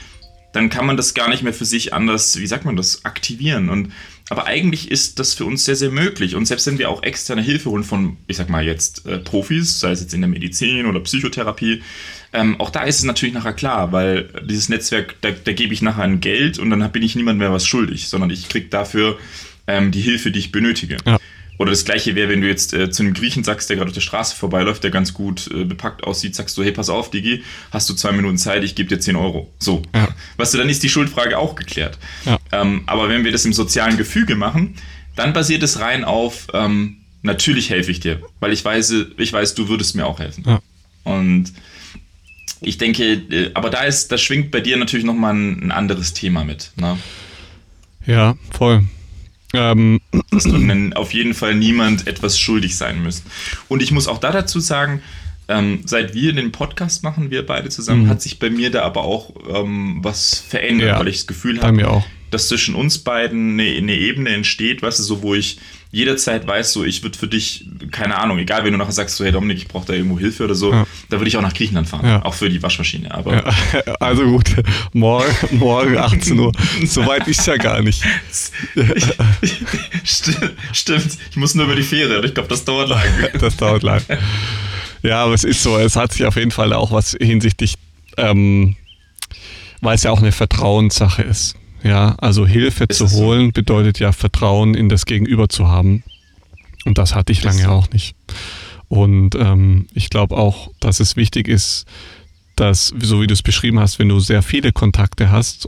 dann kann man das gar nicht mehr für sich anders, wie sagt man das, aktivieren. Und aber eigentlich ist das für uns sehr, sehr möglich. Und selbst wenn wir auch externe Hilfe holen von, ich sag mal jetzt äh, Profis, sei es jetzt in der Medizin oder Psychotherapie, ähm, auch da ist es natürlich nachher klar, weil dieses Netzwerk, da, da gebe ich nachher ein Geld und dann bin ich niemand mehr was schuldig, sondern ich kriege dafür ähm, die Hilfe, die ich benötige. Ja. Oder das gleiche wäre, wenn du jetzt äh, zu einem Griechen sagst, der gerade auf der Straße vorbeiläuft, der ganz gut äh, bepackt aussieht, sagst du, hey, pass auf, Digi, hast du zwei Minuten Zeit, ich gebe dir 10 Euro. So. Ja. Weißt du, dann ist die Schuldfrage auch geklärt. Ja. Ähm, aber wenn wir das im sozialen Gefüge machen, dann basiert es rein auf, ähm, natürlich helfe ich dir, weil ich weiß, ich weiß, du würdest mir auch helfen. Ja. Und ich denke, äh, aber da ist, da schwingt bei dir natürlich nochmal ein, ein anderes Thema mit. Ne? Ja, voll. Ähm. Dass du auf jeden Fall niemand etwas schuldig sein müsst. Und ich muss auch da dazu sagen, ähm, seit wir den Podcast machen, wir beide zusammen, mhm. hat sich bei mir da aber auch ähm, was verändert, ja, weil ich das Gefühl habe, dass zwischen uns beiden eine, eine Ebene entsteht, weißt du, so wo ich jederzeit weiß, so ich würde für dich, keine Ahnung, egal wenn du nachher sagst, so hey Dominik, ich brauche da irgendwo Hilfe oder so, ja. da würde ich auch nach Griechenland fahren, ja. auch für die Waschmaschine. Aber ja, [laughs] also gut, morgen, [laughs] morgen 18 Uhr, [laughs] so weit ist ja gar nicht. Stimmt, ich muss nur über die Fähre, ich glaube, das dauert lang. das dauert lang. Ja, aber es ist so, es hat sich auf jeden Fall auch was hinsichtlich, ähm, weil es ja auch eine Vertrauenssache ist. Ja, also Hilfe ist zu holen so? bedeutet ja Vertrauen in das Gegenüber zu haben. Und das hatte ich lange so? auch nicht. Und ähm, ich glaube auch, dass es wichtig ist, dass, so wie du es beschrieben hast, wenn du sehr viele Kontakte hast,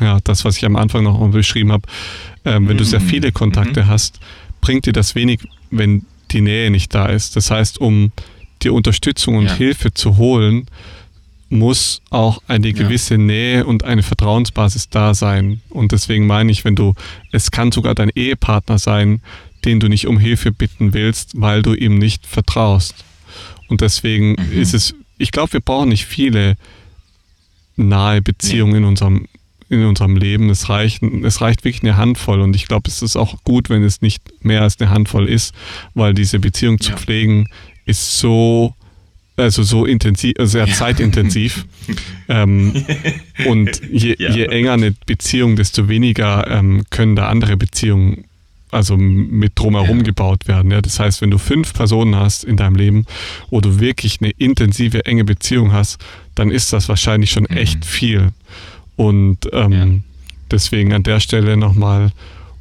ja, das, was ich am Anfang noch beschrieben habe, ähm, wenn mhm. du sehr mhm. viele Kontakte mhm. hast, bringt dir das wenig, wenn die Nähe nicht da ist. Das heißt, um dir Unterstützung und ja. Hilfe zu holen, muss auch eine gewisse ja. Nähe und eine Vertrauensbasis da sein. Und deswegen meine ich, wenn du, es kann sogar dein Ehepartner sein, den du nicht um Hilfe bitten willst, weil du ihm nicht vertraust. Und deswegen mhm. ist es, ich glaube, wir brauchen nicht viele nahe Beziehungen nee. in unserem in unserem Leben. Es reicht, es reicht wirklich eine Handvoll und ich glaube, es ist auch gut, wenn es nicht mehr als eine Handvoll ist, weil diese Beziehung zu ja. pflegen ist so also so intensiv, sehr ja. zeitintensiv. [laughs] ähm, und je, ja. je, enger eine Beziehung, desto weniger ähm, können da andere Beziehungen also mit drumherum ja. gebaut werden. Ja? Das heißt, wenn du fünf Personen hast in deinem Leben, wo du wirklich eine intensive, enge Beziehung hast, dann ist das wahrscheinlich schon mhm. echt viel. Und ähm, deswegen an der Stelle nochmal,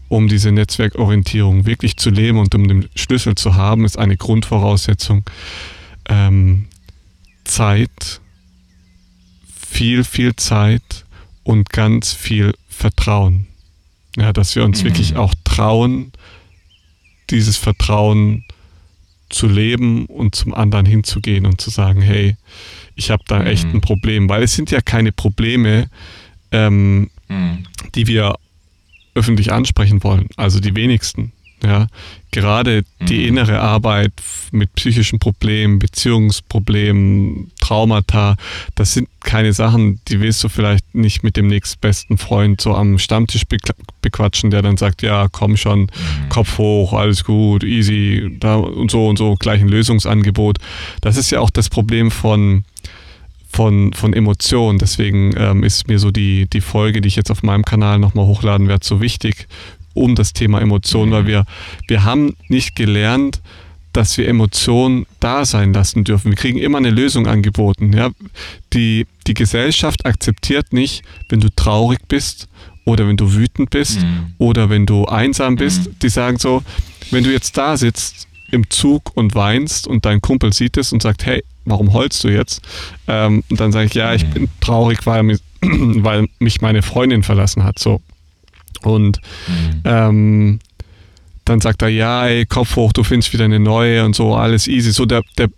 um diese Netzwerkorientierung wirklich zu leben und um den Schlüssel zu haben, ist eine Grundvoraussetzung, ähm, Zeit, viel, viel Zeit und ganz viel Vertrauen. Ja, dass wir uns mhm. wirklich auch trauen, dieses Vertrauen zu leben und zum anderen hinzugehen und zu sagen, hey, ich habe da mhm. echt ein Problem, weil es sind ja keine Probleme, ähm, mhm. die wir öffentlich ansprechen wollen, also die wenigsten. Ja, gerade die mhm. innere Arbeit mit psychischen Problemen, Beziehungsproblemen, Traumata, das sind keine Sachen, die willst du vielleicht nicht mit dem nächstbesten Freund so am Stammtisch bequatschen, der dann sagt, ja, komm schon, mhm. Kopf hoch, alles gut, easy, da und so und so, gleich ein Lösungsangebot. Das ist ja auch das Problem von von, von Emotionen. Deswegen ähm, ist mir so die, die Folge, die ich jetzt auf meinem Kanal nochmal hochladen werde, so wichtig um das Thema Emotionen, weil wir, wir haben nicht gelernt, dass wir Emotionen da sein lassen dürfen. Wir kriegen immer eine Lösung angeboten. Ja? Die, die Gesellschaft akzeptiert nicht, wenn du traurig bist oder wenn du wütend bist mhm. oder wenn du einsam bist. Mhm. Die sagen so, wenn du jetzt da sitzt im Zug und weinst und dein Kumpel sieht es und sagt, hey, warum heulst du jetzt? Ähm, und dann sage ich, ja, ich mhm. bin traurig, weil, [clears throat] weil mich meine Freundin verlassen hat. So, und mhm. ähm, dann sagt er, ja, ey, Kopf hoch, du findest wieder eine neue und so, alles easy. So der, der,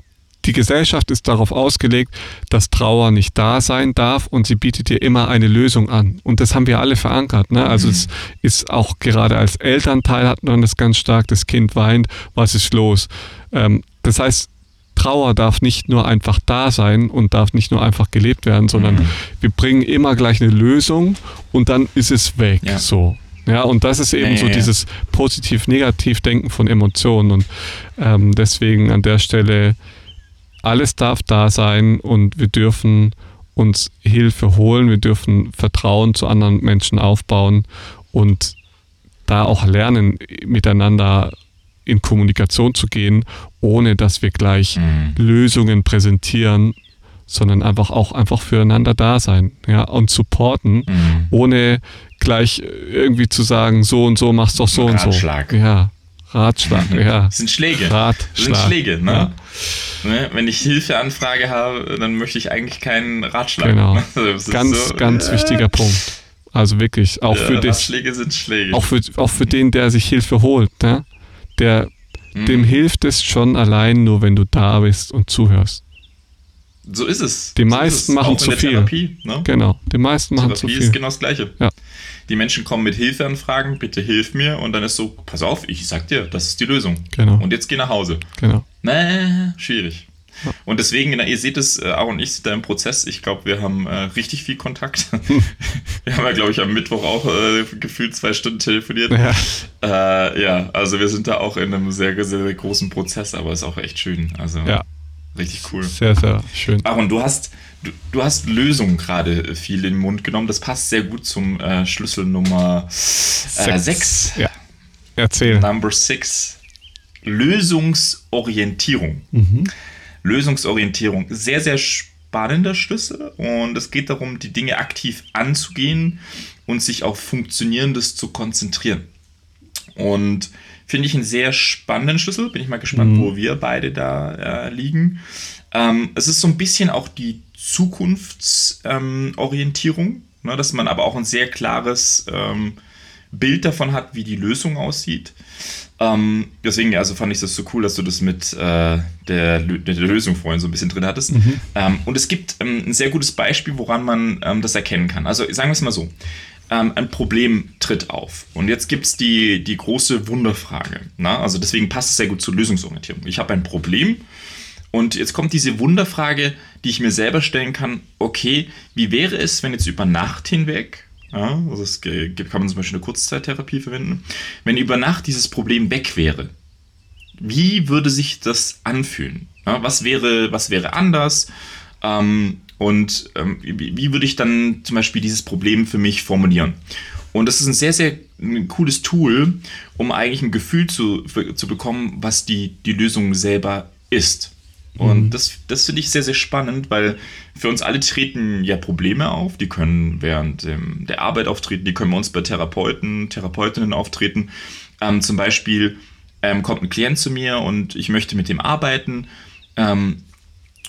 die Gesellschaft ist darauf ausgelegt, dass Trauer nicht da sein darf und sie bietet dir immer eine Lösung an. Und das haben wir alle verankert. Ne? Also mhm. es ist auch gerade als Elternteil hat man das ganz stark, das Kind weint, was ist los? Ähm, das heißt, Trauer darf nicht nur einfach da sein und darf nicht nur einfach gelebt werden, sondern mhm. wir bringen immer gleich eine Lösung und dann ist es weg. Ja. So. Ja, und das ist eben nee, so ja. dieses positiv-negativ-Denken von Emotionen. Und ähm, deswegen an der Stelle, alles darf da sein und wir dürfen uns Hilfe holen, wir dürfen Vertrauen zu anderen Menschen aufbauen und da auch lernen, miteinander in Kommunikation zu gehen, ohne dass wir gleich mhm. Lösungen präsentieren, sondern einfach auch einfach füreinander da sein, ja, und supporten, mhm. ohne gleich irgendwie zu sagen, so und so machst doch so Ratschlag. und so. Ja, Ratschlag, [laughs] ja. Das sind Schläge. Ratschlag. Das sind Schläge, ne? Ja. ne? Wenn ich Hilfeanfrage habe, dann möchte ich eigentlich keinen Ratschlag. Genau. [laughs] Also ganz, so, ganz äh, wichtiger Punkt. Also wirklich, auch ja, für das. Ratschläge sind Schläge. Auch für, auch für den, der sich Hilfe holt, ne? Der, mhm. dem hilft es schon allein nur, wenn du da bist und zuhörst. So ist es. Die meisten machen zu viel. Therapie, ne? Genau, die meisten machen Therapie zu viel. Ist genau das Gleiche. Ja. Die Menschen kommen mit Hilfeanfragen, bitte hilf mir und dann ist so, pass auf, ich sag dir, das ist die Lösung. Genau. Und jetzt geh nach Hause. Genau. Nee, schwierig. Und deswegen, ihr seht es, äh, Aaron und ich sind da im Prozess. Ich glaube, wir haben äh, richtig viel Kontakt. [laughs] wir haben ja, glaube ich, am Mittwoch auch äh, gefühlt zwei Stunden telefoniert. Ja. Äh, ja, also wir sind da auch in einem sehr, sehr, sehr großen Prozess, aber ist auch echt schön. Also ja. richtig cool. Sehr, sehr schön. Aaron, du hast, du, du hast Lösungen gerade viel in den Mund genommen. Das passt sehr gut zum äh, Schlüssel Nummer 6. Ja. Erzähl. Number 6. Lösungsorientierung. Mhm. Lösungsorientierung. Sehr, sehr spannender Schlüssel und es geht darum, die Dinge aktiv anzugehen und sich auf Funktionierendes zu konzentrieren. Und finde ich einen sehr spannenden Schlüssel. Bin ich mal gespannt, mhm. wo wir beide da äh, liegen. Ähm, es ist so ein bisschen auch die Zukunftsorientierung, ähm, ne, dass man aber auch ein sehr klares ähm, Bild davon hat, wie die Lösung aussieht. Ähm, deswegen, also fand ich das so cool, dass du das mit äh, der, der, Lösung vorhin so ein bisschen drin hattest. Mhm. Ähm, und es gibt ähm, ein sehr gutes Beispiel, woran man ähm, das erkennen kann. Also sagen wir es mal so. Ähm, ein Problem tritt auf. Und jetzt gibt es die, die große Wunderfrage. Na? Also deswegen passt es sehr gut zur Lösungsorientierung. Ich habe ein Problem und jetzt kommt diese Wunderfrage, die ich mir selber stellen kann. Okay, wie wäre es, wenn jetzt über Nacht hinweg ja, also es kann man zum Beispiel eine Kurzzeittherapie verwenden. Wenn über Nacht dieses Problem weg wäre, wie würde sich das anfühlen? Ja, was, wäre, was wäre anders? Ähm, und ähm, wie, wie, würde ich dann zum Beispiel dieses Problem für mich formulieren? Und das ist ein sehr, sehr cooles Tool, um eigentlich ein Gefühl zu, zu bekommen, was die, die Lösung selber ist. Und mhm. das, das finde ich sehr, sehr spannend, weil für uns alle treten ja Probleme auf. Die können während ähm, der Arbeit auftreten, die können bei uns bei Therapeuten, Therapeutinnen auftreten. Ähm, zum Beispiel ähm, kommt ein Klient zu mir und ich möchte mit dem arbeiten. Ähm,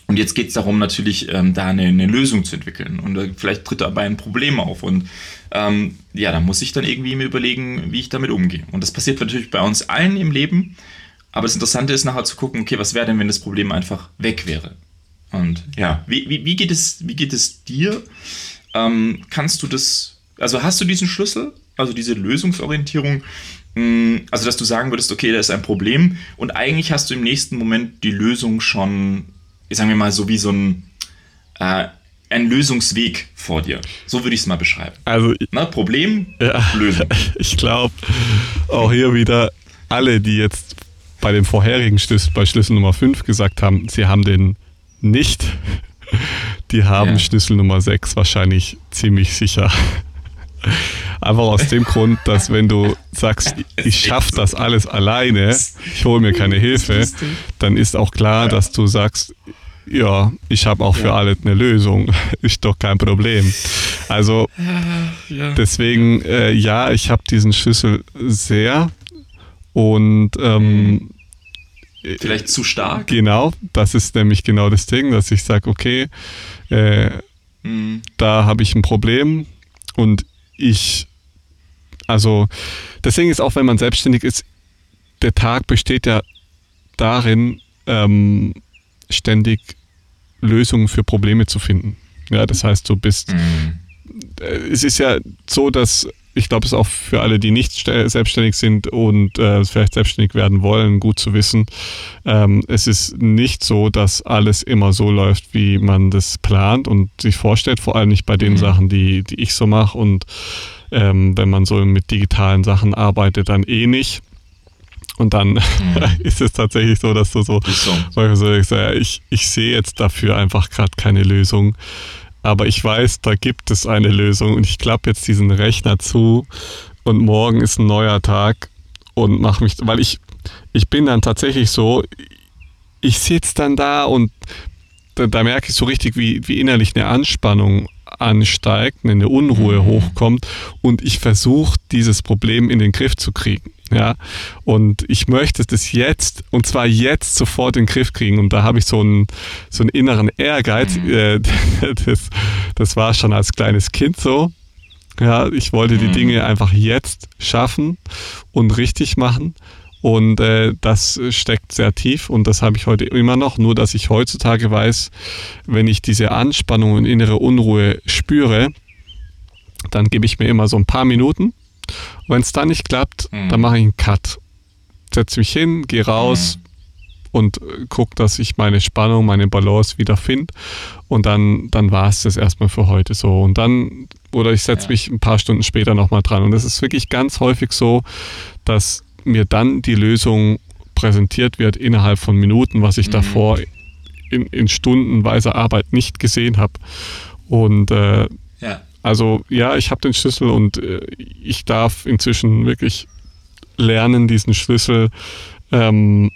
und jetzt geht es darum, natürlich ähm, da eine, eine, Lösung zu entwickeln. Und äh, vielleicht tritt dabei ein Problem auf. Und ähm, ja, da muss ich dann irgendwie mir überlegen, wie ich damit umgehe. Und das passiert natürlich bei uns allen im Leben. Aber das Interessante ist nachher zu gucken, okay, was wäre denn, wenn das Problem einfach weg wäre? Und ja, wie, wie, wie, geht, es, wie geht es dir? Ähm, kannst du das, also hast du diesen Schlüssel, also diese Lösungsorientierung, mh, mm, also dass du sagen würdest, okay, da ist ein Problem und eigentlich hast du im nächsten Moment die Lösung schon, sagen wir mal, so wie so ein, äh, ein Lösungsweg vor dir. So würde ich es mal beschreiben. Also, Na, Problem, ja, Lösung. [laughs] Ich glaube, auch hier wieder alle, die jetzt bei dem vorherigen Schlüssel, bei Schlüssel Nummer 5 gesagt haben, sie haben den nicht. [laughs] Die haben ja. Schlüssel Nummer 6 wahrscheinlich ziemlich sicher. [laughs] Einfach aus dem Grund, dass wenn du sagst, [laughs] ich schaffe das alles alleine, ich hole mir keine Hilfe, dann ist auch klar, dass du sagst, ja, ich habe auch für alles eine Lösung, ist doch kein Problem. Also deswegen, äh, ja, ich habe diesen Schlüssel sehr und ähm, Vielleicht zu stark? Genau, das ist nämlich genau das Ding, dass ich sage, okay, äh, mhm. da habe ich ein Problem und ich, also das Ding ist auch, wenn man selbstständig ist, der Tag besteht ja darin, ähm, ständig Lösungen für Probleme zu finden. Ja, das heißt, du bist, mhm. Äh, es ist ja so, dass ich glaube, es ist auch für alle, die nicht selbstständig sind und äh, vielleicht selbstständig werden wollen, gut zu wissen. Ähm, es ist nicht so, dass alles immer so läuft, wie man das plant und sich vorstellt, vor allem nicht bei den mhm. Sachen, die, die ich so mache. Und ähm, wenn man so mit digitalen Sachen arbeitet, dann eh nicht. Und dann mhm. [laughs] ist es tatsächlich so, dass du so, so. ich, ich sehe jetzt dafür einfach gerade keine Lösung. Aber ich weiß, da gibt es eine Lösung und ich klappe jetzt diesen Rechner zu und morgen ist ein neuer Tag und mache mich, weil ich, ich bin dann tatsächlich so, ich sitze dann da und da, da, merke ich so richtig, wie, wie innerlich eine Anspannung ansteigt, eine Unruhe mhm. hochkommt und ich versuche, dieses Problem in den Griff zu kriegen. Ja, und ich möchte das jetzt, und zwar jetzt sofort in den Griff kriegen. Und da habe ich so einen, so einen inneren Ehrgeiz. Mhm. Äh, [laughs] das, das war schon als kleines Kind so. Ja, ich wollte die mhm. Dinge einfach jetzt schaffen und richtig machen. Und äh, das steckt sehr tief und das habe ich heute immer noch. Nur, dass ich heutzutage weiß, wenn ich diese Anspannung und innere Unruhe spüre, dann gebe ich mir immer so ein paar Minuten. Wenn es dann nicht klappt, mhm. dann mache ich einen Cut. Setze mich hin, gehe raus mhm. und äh, gucke, dass ich meine Spannung, meine Balance wieder finde. Und dann, dann war es das erstmal für heute so. Und dann, oder ich setze ja. mich ein paar Stunden später nochmal dran. Und es ist wirklich ganz häufig so, dass mir dann die Lösung präsentiert wird innerhalb von Minuten, was ich mhm. davor in, in stundenweiser Arbeit nicht gesehen habe. Und äh. Also ja, ich habe den Schlüssel und äh, ich darf inzwischen wirklich lernen, diesen Schlüssel ähm,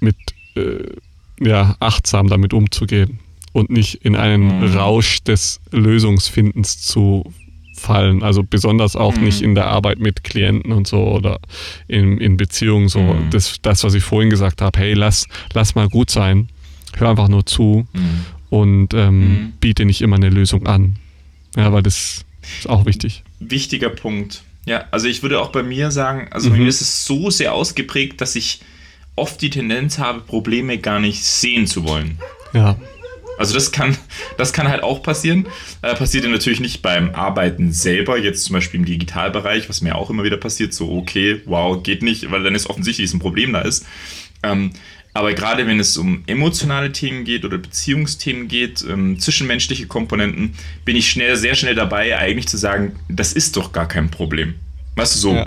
mit äh, ja, achtsam damit umzugehen und nicht in einen mhm. Rausch des Lösungsfindens zu fallen. Also besonders auch mhm. nicht in der Arbeit mit Klienten und so oder in, in Beziehungen so. Mhm. Das, das, was ich vorhin gesagt habe, hey, lass, lass mal gut sein. Hör einfach nur zu mhm. und ähm, mhm. biete nicht immer eine Lösung an. Ja, weil das ist auch wichtig. Wichtiger Punkt. Ja, also ich würde auch bei mir sagen, also bei mir mhm. ist es so sehr ausgeprägt, dass ich oft die Tendenz habe, Probleme gar nicht sehen zu wollen. Ja. Also das kann, das kann halt auch passieren. Äh, passiert ja natürlich nicht beim Arbeiten selber, jetzt zum Beispiel im Digitalbereich, was mir auch immer wieder passiert, so okay, wow, geht nicht, weil dann ist offensichtlich ein Problem da ist. Ähm, aber gerade wenn es um emotionale Themen geht oder Beziehungsthemen geht, ähm, zwischenmenschliche Komponenten, bin ich schnell, sehr schnell dabei, eigentlich zu sagen, das ist doch gar kein Problem. Weißt du, so, ja.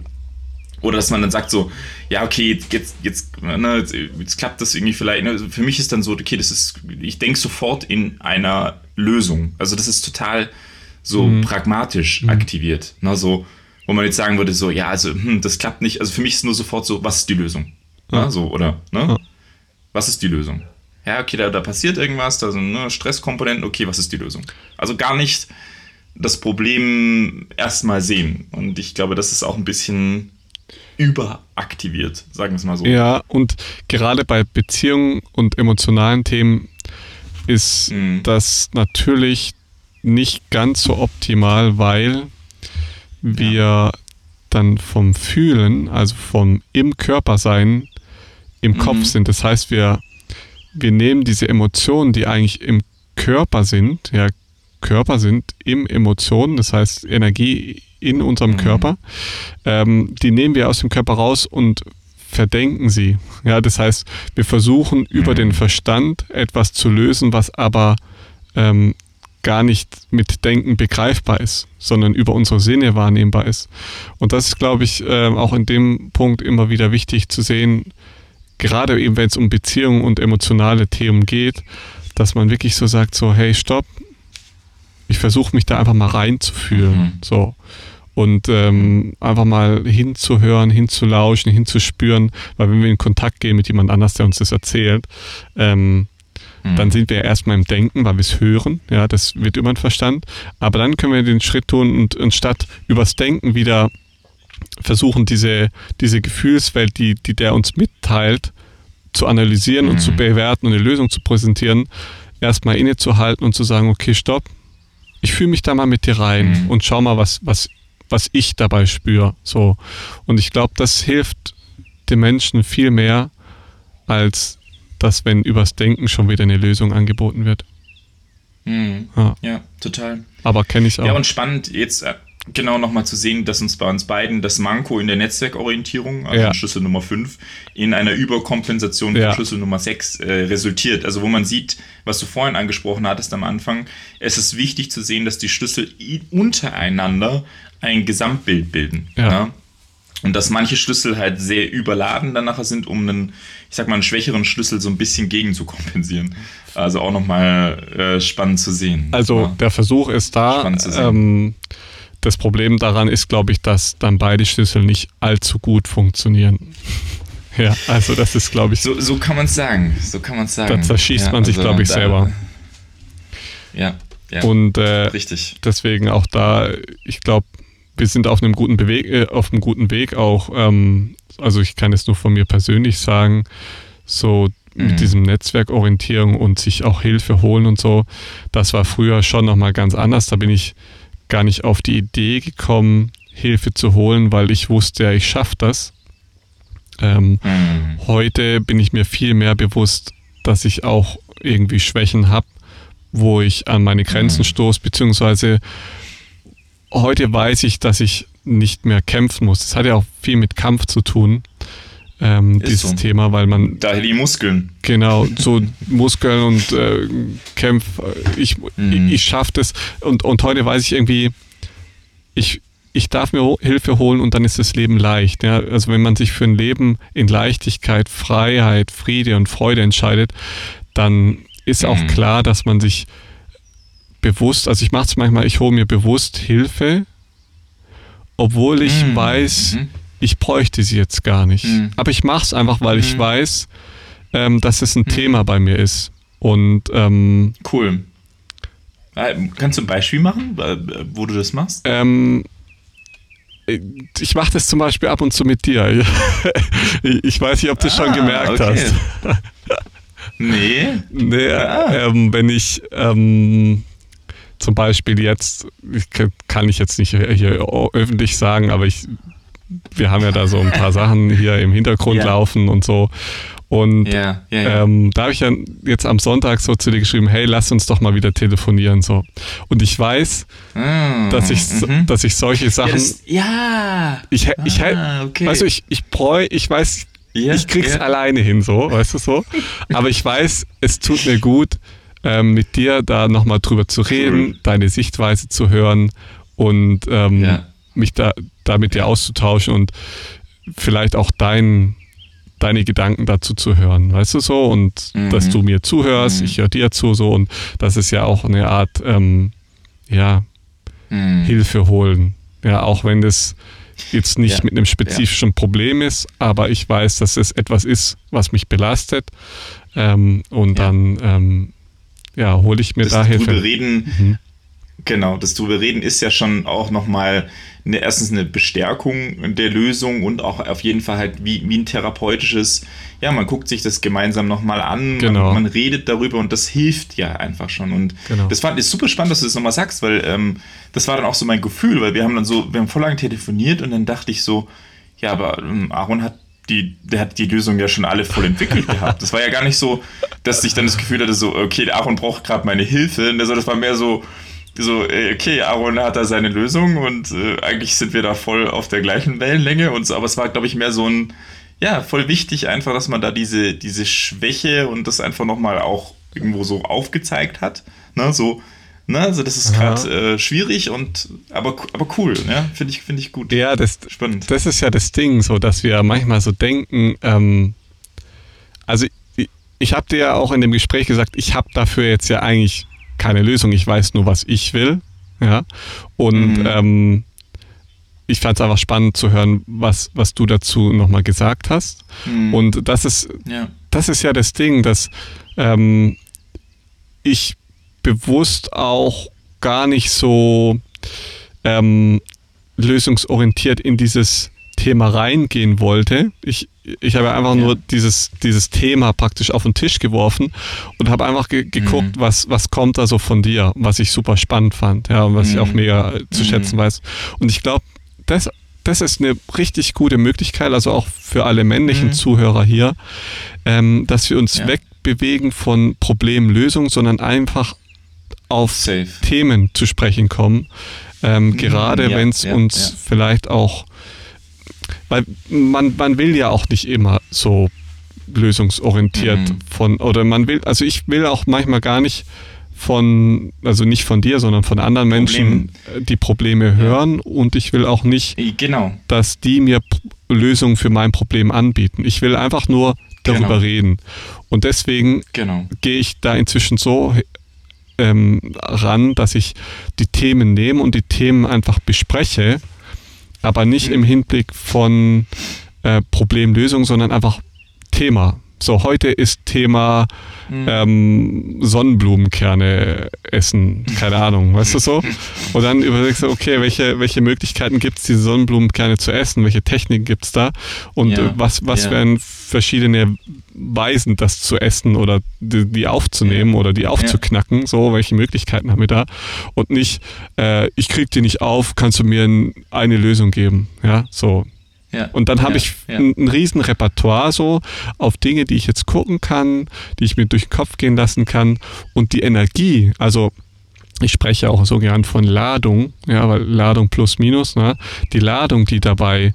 Oder dass man dann sagt so, ja, okay, jetzt, jetzt, ne, jetzt klappt das irgendwie vielleicht. Ne? Für mich ist dann so, okay, das ist, ich denke sofort in einer Lösung. Also das ist total so mhm. pragmatisch mhm. aktiviert. Ne? So, wo man jetzt sagen würde, so, ja, also, hm, das klappt nicht. Also für mich ist nur sofort so, was ist die Lösung? Ne? Ja. Ne? So, oder, ne? Ja. Was ist die Lösung? Ja, okay, da, da passiert irgendwas, da sind ne, Stresskomponenten, okay, was ist die Lösung? Also gar nicht das Problem erstmal sehen. Und ich glaube, das ist auch ein bisschen überaktiviert, sagen wir es mal so. Ja, und gerade bei Beziehungen und emotionalen Themen ist mhm. das natürlich nicht ganz so optimal, weil wir ja. dann vom Fühlen, also vom im Körper sein, im mhm. Kopf sind. Das heißt, wir, wir nehmen diese Emotionen, die eigentlich im Körper sind, ja, Körper sind im Emotionen, das heißt Energie in unserem mhm. Körper. Ähm, die nehmen wir aus dem Körper raus und verdenken sie. Ja, das heißt, wir versuchen mhm. über den Verstand etwas zu lösen, was aber ähm, gar nicht mit Denken begreifbar ist, sondern über unsere Sinne wahrnehmbar ist. Und das ist, glaube ich, äh, auch in dem Punkt immer wieder wichtig zu sehen, gerade eben wenn es um Beziehungen und emotionale Themen geht, dass man wirklich so sagt, so, hey, stopp, ich versuche mich da einfach mal reinzufühlen. Mhm. So und ähm, einfach mal hinzuhören, hinzulauschen, hinzuspüren, weil wenn wir in Kontakt gehen mit jemand anders, der uns das erzählt, ähm, mhm. dann sind wir erstmal im Denken, weil wir es hören, ja, das wird über den Verstand, aber dann können wir den Schritt tun und, und statt übers Denken wieder versuchen, diese, diese Gefühlswelt, die, die der uns mitteilt, zu analysieren mhm. und zu mhm. bewerten und eine Lösung zu präsentieren, erstmal innezuhalten und zu sagen, okay, stopp, ich fühle mich da mal mit dir rein mhm. und schau mal, was, was was ich dabei spüre. So. Und ich glaube, das hilft den Menschen viel mehr, als dass, wenn übers Denken schon wieder eine Lösung angeboten wird. Mhm. Ja. ja. total. Aber kenne ich auch. Ja, und spannend, jetzt, äh, genau nochmal zu sehen, dass uns bei uns beiden das Manko in der Netzwerkorientierung, also ja. Schlüssel Nummer 5, in einer Überkompensation ja. Schlüssel Nummer 6 äh, resultiert. Also wo man sieht, was du vorhin angesprochen hattest am Anfang, es ist wichtig zu sehen, dass die Schlüssel untereinander ein Gesamtbild bilden. Ja. ja? Und dass manche Schlüssel halt sehr überladen dann nachher sind, um einen, ich sag mal, einen schwächeren Schlüssel so ein bisschen gegen zu kompensieren. Also auch nochmal äh, spannend zu sehen. Also der Versuch ist da. Ähm, das Problem daran ist, glaube ich, dass dann beide Schlüssel nicht allzu gut funktionieren. [laughs] Ja, also das ist, glaube ich. So, so kann man es sagen. So kann man es sagen. Da zerschießt ja, man sich, also glaube ich, da, selber. Ja, ja. Und äh, richtig. Deswegen auch da, ich glaube, wir sind auf einem guten Beweg äh, auf einem guten Weg auch. Ähm, also ich kann es nur von mir persönlich sagen, so mhm. mit diesem Netzwerkorientierung und sich auch Hilfe holen und so. Das war früher schon nochmal ganz anders. Da bin ich gar nicht auf die Idee gekommen, Hilfe zu holen, weil ich wusste, ja, ich schaffe das. Ähm, mhm. Heute bin ich mir viel mehr bewusst, dass ich auch irgendwie Schwächen habe, wo ich an meine Grenzen mhm. stoße, beziehungsweise heute weiß ich, dass ich nicht mehr kämpfen muss. Das hat ja auch viel mit Kampf zu tun ähm, dieses so. Thema, weil man. Daher die Muskeln. Genau, so [laughs] Muskeln und äh, Kämpf, ich, mhm. ich, ich schaffe das. Und, und heute weiß ich irgendwie, ich, ich darf mir Hilfe holen und dann ist das Leben leicht. Ja? Also wenn man sich für ein Leben in Leichtigkeit, Freiheit, Friede und Freude entscheidet, dann ist auch mhm. klar, dass man sich bewusst, also ich mache es manchmal, ich hole mir bewusst Hilfe, obwohl ich mhm. weiß, mhm ich bräuchte sie jetzt gar nicht. Mhm. Aber ich mache es einfach, weil mhm. ich weiß, ähm, dass es ein mhm. Thema bei mir ist. Und ähm, cool. Äh, kannst du ein Beispiel machen, wo du das machst? Ähm, ich mache das zum Beispiel ab und zu mit dir. [laughs] ich weiß nicht, ob du es ah, schon gemerkt okay. hast. [laughs] nee. nee ah. ähm, wenn ich ähm, zum Beispiel jetzt, kann ich jetzt nicht hier öffentlich sagen, aber ich wir haben ja da so ein paar Sachen hier im Hintergrund ja. laufen und so. Und ja, ja, ähm, da habe ich ja jetzt am Sonntag so zu dir geschrieben, hey, lass uns doch mal wieder telefonieren. So. Und ich weiß, mm, dass, ich, mhm. dass ich solche Sachen. Ja. Das, ja. Ich, ich, ah, okay. Weißt du, ich, ich bräu, ich weiß, ich krieg's alleine hin, so, weißt du so. Aber ich weiß, es tut mir gut, ähm, mit dir da nochmal drüber zu reden, cool. deine Sichtweise zu hören und ähm, mich da, da mit dir auszutauschen und vielleicht auch dein, deine Gedanken dazu zu hören, weißt du so? Und mhm. dass du mir zuhörst, mhm. ich höre dir zu so und das ist ja auch eine Art, ähm, ja, mhm. Hilfe holen. Ja, auch wenn das jetzt nicht ja. mit einem spezifischen ja. Problem ist, aber ich weiß, dass es etwas ist, was mich belastet. Ähm, und ja. dann ähm, ja, hole ich mir das da Hilfe. Reden, mhm. Genau, das drüber reden ist ja schon auch nochmal eine, erstens eine Bestärkung der Lösung und auch auf jeden Fall halt wie, wie ein therapeutisches, ja, man guckt sich das gemeinsam nochmal an, genau. man, man, redet darüber und das hilft ja einfach schon. Und genau. das fand ich super spannend, dass du das nochmal sagst, weil ähm, das war dann auch so mein Gefühl, weil wir haben dann so, wir haben voll lange telefoniert und dann dachte ich so, ja, aber ähm, Aaron hat die, der hat die Lösung ja schon alle voll entwickelt [laughs] gehabt. Das war ja gar nicht so, dass ich dann das Gefühl hatte, so, okay, Aaron braucht gerade meine Hilfe. Also das war mehr so, so, okay, Aaron hat da seine Lösung und äh, eigentlich sind wir da voll auf der gleichen Wellenlänge und so, aber es war, glaube ich, mehr so ein, ja, voll wichtig einfach, dass man da diese, diese Schwäche und das einfach nochmal auch irgendwo so aufgezeigt hat. Ne, so, ne, also das ist gerade äh, schwierig und aber, aber cool, ne? Finde ich, finde ich gut. Ja, das, Spannend. das ist ja das Ding, so dass wir manchmal so denken, ähm, also ich, ich habe dir ja auch in dem Gespräch gesagt, ich habe dafür jetzt ja eigentlich keine Lösung, ich weiß nur, was ich will. Ja. Und mhm. ähm, ich fand es einfach spannend zu hören, was, was du dazu nochmal gesagt hast. Mhm. Und das ist, ja. das ist ja das Ding, dass ähm, ich bewusst auch gar nicht so ähm, lösungsorientiert in dieses Thema reingehen wollte. Ich, ich habe einfach ja. nur dieses, dieses Thema praktisch auf den Tisch geworfen und habe einfach ge geguckt, mhm. was, was kommt da so von dir, was ich super spannend fand, ja, und was mhm. ich auch mhm. mega zu mhm. schätzen weiß. Und ich glaube, das, das ist eine richtig gute Möglichkeit, also auch für alle männlichen mhm. Zuhörer hier, ähm, dass wir uns ja. wegbewegen von Problemlösung, sondern einfach auf Safe. Themen zu sprechen kommen. Ähm, gerade ja, wenn es uns vielleicht auch, weil man, man will ja auch nicht immer so lösungsorientiert mhm. von, oder man will, also ich will auch manchmal gar nicht von, also nicht von dir, sondern von anderen Menschen Problem. Äh, die Probleme hören ja. und ich will auch nicht, genau. dass die mir Lösungen für mein Problem anbieten. Ich will einfach nur darüber genau. reden. Und deswegen genau. gehe ich da inzwischen so ähm, ran, dass ich die Themen nehme und die Themen einfach bespreche, aber nicht mhm. im Hinblick von äh, Problemlösung, sondern einfach Thema. So, heute ist Thema mhm. ähm, Sonnenblumenkerne essen, keine Ahnung, weißt du so? [laughs] Und dann überlegst du, okay, welche, welche Möglichkeiten gibt es, diese Sonnenblumenkerne zu essen? Welche Techniken gibt es da? Und ja. Äh, was, was ja. wären verschiedene Weisen, das zu essen oder die, die aufzunehmen ja. oder die aufzuknacken? So, welche Möglichkeiten haben wir da? Und nicht, äh, ich krieg die nicht auf, kannst du mir eine Lösung geben? Ja, so. Ja. Und dann habe ja, ich ja. ein, ein riesen Repertoire so auf Dinge, die ich jetzt gucken kann, die ich mir durch den Kopf gehen lassen kann. Und die Energie, also ich spreche auch so gern von Ladung, ja, weil Ladung plus minus, ne? die Ladung, die dabei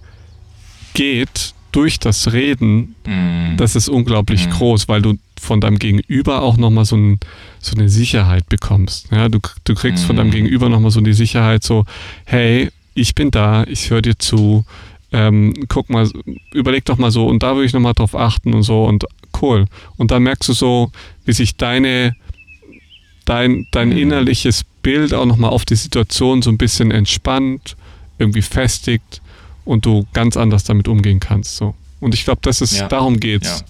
geht durch das Reden, mm. das ist unglaublich mm. groß, weil du von deinem Gegenüber auch nochmal so, ein, so eine Sicherheit bekommst. Ja, du, du kriegst mm. von deinem mm. Gegenüber nochmal so die Sicherheit, so, hey, ich bin da, ich höre dir zu, ähm, guck mal, überleg doch mal so und da würde ich nochmal drauf achten und so und cool. Und dann merkst du so, wie sich deine, dein, dein mhm. innerliches Bild auch nochmal auf die Situation so ein bisschen entspannt, irgendwie festigt und du ganz anders damit umgehen kannst. So. Und ich glaube, das ist, ja. darum geht's.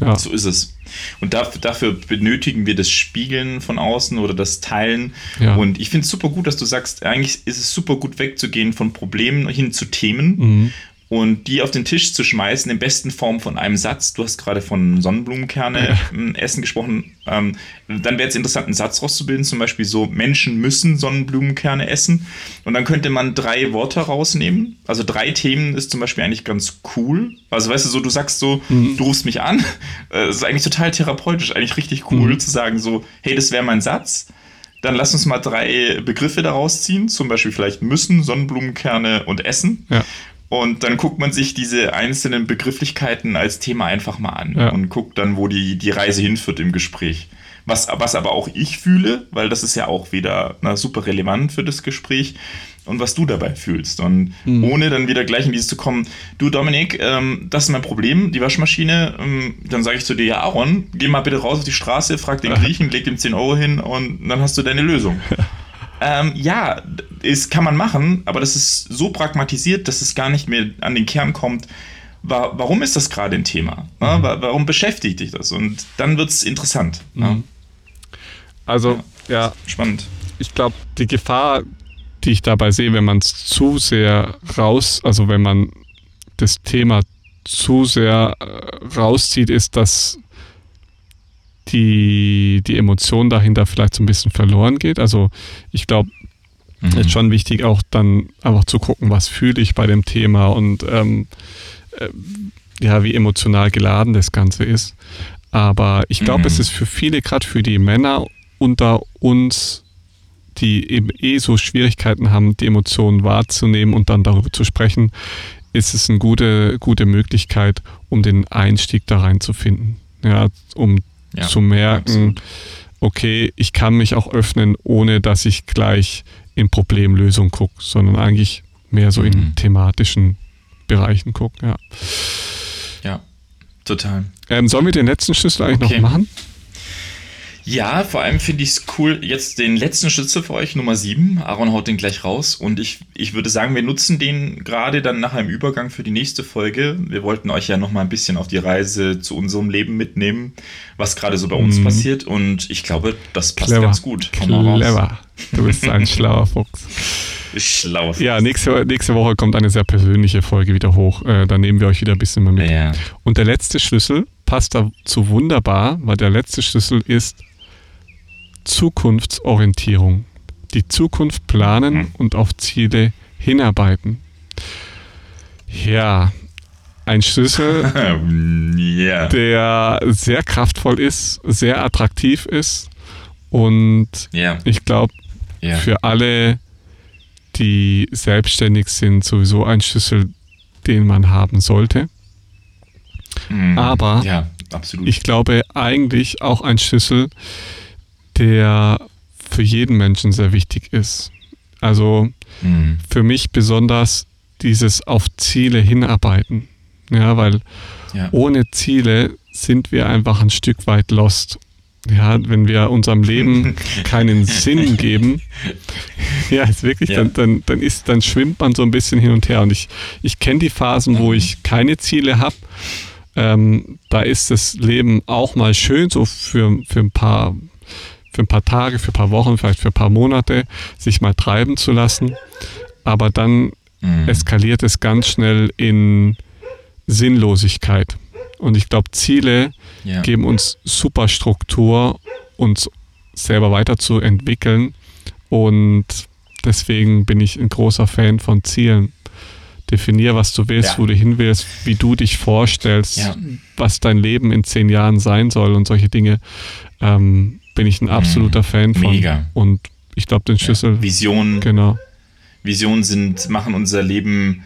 Ja. ja. So ist es. Und dafür, dafür, benötigen wir das Spiegeln von außen oder das Teilen. Ja. Und ich finde es super gut, dass du sagst, eigentlich ist es super gut wegzugehen von Problemen hin zu Themen. Mhm und die auf den Tisch zu schmeißen, in besten Form von einem Satz. Du hast gerade von Sonnenblumenkerne ja. Ähm, essen gesprochen. Ähm, dann wäre es interessant, einen Satz rauszubilden, zum Beispiel so, Menschen müssen Sonnenblumenkerne essen. Und dann könnte man drei Worte rausnehmen. Also drei Themen ist zum Beispiel eigentlich ganz cool. Also weißt du, so du sagst so, mhm. du rufst mich an. [laughs] Äh, das ist eigentlich total therapeutisch, eigentlich richtig cool mhm. zu sagen so, hey, das wäre mein Satz. Dann lass uns mal drei Begriffe daraus ziehen, zum Beispiel vielleicht müssen, Sonnenblumenkerne und Essen. Ja. Und dann guckt man sich diese einzelnen Begrifflichkeiten als Thema einfach mal an ja. und guckt dann, wo die, die Reise hinführt im Gespräch. Was, was aber auch ich fühle, weil das ist ja auch wieder na, super relevant für das Gespräch und was du dabei fühlst. Und mhm. ohne dann wieder gleich in dieses zu kommen, du Dominik, ähm, das ist mein Problem, die Waschmaschine, ähm, dann sage ich zu dir, ja Aaron, geh mal bitte raus auf die Straße, frag den [laughs] Griechen, leg ihm 10 Euro hin und dann hast du deine Lösung. [laughs] Ähm, ja, ist, kann man machen, aber das ist so pragmatisiert, dass es gar nicht mehr an den Kern kommt. Wa warum ist das gerade ein Thema? Ne? Mhm. Warum beschäftigt dich das? Und dann wird es interessant. Ne? Mhm. Also, ja. ja. Spannend. Ich glaube, die Gefahr, die ich dabei sehe, wenn man es zu sehr raus, also wenn man das Thema zu sehr äh, rauszieht, ist, dass die, die Emotion dahinter vielleicht so ein bisschen verloren geht. Also ich glaube, mhm. ist schon wichtig, auch dann einfach zu gucken, was fühle ich bei dem Thema und ähm, äh, ja, wie emotional geladen das Ganze ist. Aber ich glaube, mhm. es ist für viele, gerade für die Männer unter uns, die eben eh so Schwierigkeiten haben, die Emotionen wahrzunehmen und dann darüber zu sprechen, ist es eine gute, gute Möglichkeit, um den Einstieg da reinzufinden. Ja, um ja, zu merken, absolut. okay, ich kann mich auch öffnen, ohne dass ich gleich in Problemlösung gucke, sondern eigentlich mehr so mhm. in thematischen Bereichen gucke. Ja. ja, total. Ähm, sollen wir den letzten Schlüssel eigentlich okay. noch machen? Ja, vor allem finde ich es cool, jetzt den letzten Schlüssel für euch, Nummer 7. Aaron haut den gleich raus und ich, ich würde sagen, wir nutzen den gerade dann nach einem Übergang für die nächste Folge. Wir wollten euch ja nochmal ein bisschen auf die Reise zu unserem Leben mitnehmen, was gerade so bei uns mhm. passiert und ich glaube, das passt Clever. ganz gut. Clever. Du bist ein [laughs] schlauer Fuchs. Schlauer Fuchs. Ja, nächste, nächste Woche kommt eine sehr persönliche Folge wieder hoch. Äh, da nehmen wir euch wieder ein bisschen mehr mit. Ja. Und der letzte Schlüssel passt dazu wunderbar, weil der letzte Schlüssel ist Zukunftsorientierung. Die Zukunft planen mhm. und auf Ziele hinarbeiten. Ja, ein Schlüssel, [laughs] yeah. der sehr kraftvoll ist, sehr attraktiv ist Und yeah. ich glaube, yeah. für alle, die selbstständig sind, sowieso ein Schlüssel, den man haben sollte. Mm, Aber ja, ich glaube eigentlich auch ein Schlüssel, der für jeden Menschen sehr wichtig ist. Also mm. für mich besonders dieses auf Ziele hinarbeiten. Ja, weil ja. ohne Ziele sind wir einfach ein Stück weit lost. Ja, wenn wir unserem Leben [laughs] keinen Sinn geben, [laughs] ja, ist wirklich, ja. Dann, dann, dann, ist, dann schwimmt man so ein bisschen hin und her. Und ich, ich kenne die Phasen, wo ich keine Ziele habe. Ähm, da ist das Leben auch mal schön, so für, für ein paar für ein paar Tage, für ein paar Wochen, vielleicht für ein paar Monate, sich mal treiben zu lassen. Aber dann mhm. eskaliert es ganz schnell in Sinnlosigkeit. Und ich glaube, Ziele ja. geben uns super Struktur, uns selber weiterzuentwickeln. Und deswegen bin ich ein großer Fan von Zielen. Definier, was du willst, ja. wo du hin willst, wie du dich vorstellst, ja. was dein Leben in zehn Jahren sein soll und solche Dinge. Ähm, bin ich ein absoluter mhm. Fan von. Mega. Und ich glaube, den Schlüssel. Ja. Visionen. Genau. Visionen sind, machen unser Leben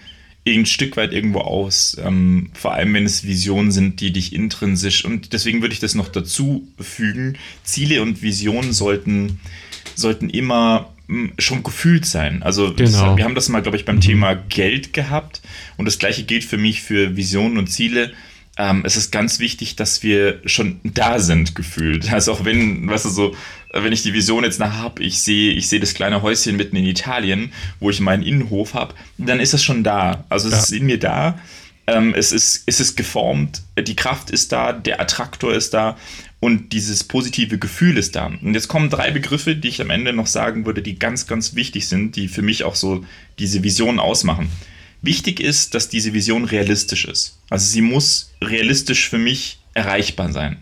ein Stück weit irgendwo aus. Ähm, vor allem, wenn es Visionen sind, die dich intrinsisch und deswegen würde ich das noch dazu fügen. Ziele und Visionen sollten, sollten immer hm, schon gefühlt sein. Also genau. wir haben das mal, glaube ich, beim mhm. Thema Geld gehabt und das gleiche gilt für mich für Visionen und Ziele ähm, es ist ganz wichtig, dass wir schon da sind, gefühlt. [laughs] Also auch wenn, weißt du, so, wenn ich die Vision jetzt nach habe, ich sehe, ich sehe das kleine Häuschen mitten in Italien, wo ich meinen Innenhof habe, dann ist es schon da. Also es ja. ist in mir da. Ähm, es, ist, es ist geformt, die Kraft ist da, der Attraktor ist da und dieses positive Gefühl ist da. Und jetzt kommen drei Begriffe, die ich am Ende noch sagen würde, die ganz, ganz wichtig sind, die für mich auch so diese Vision ausmachen. Wichtig ist, dass diese Vision realistisch ist. Also sie muss realistisch für mich erreichbar sein.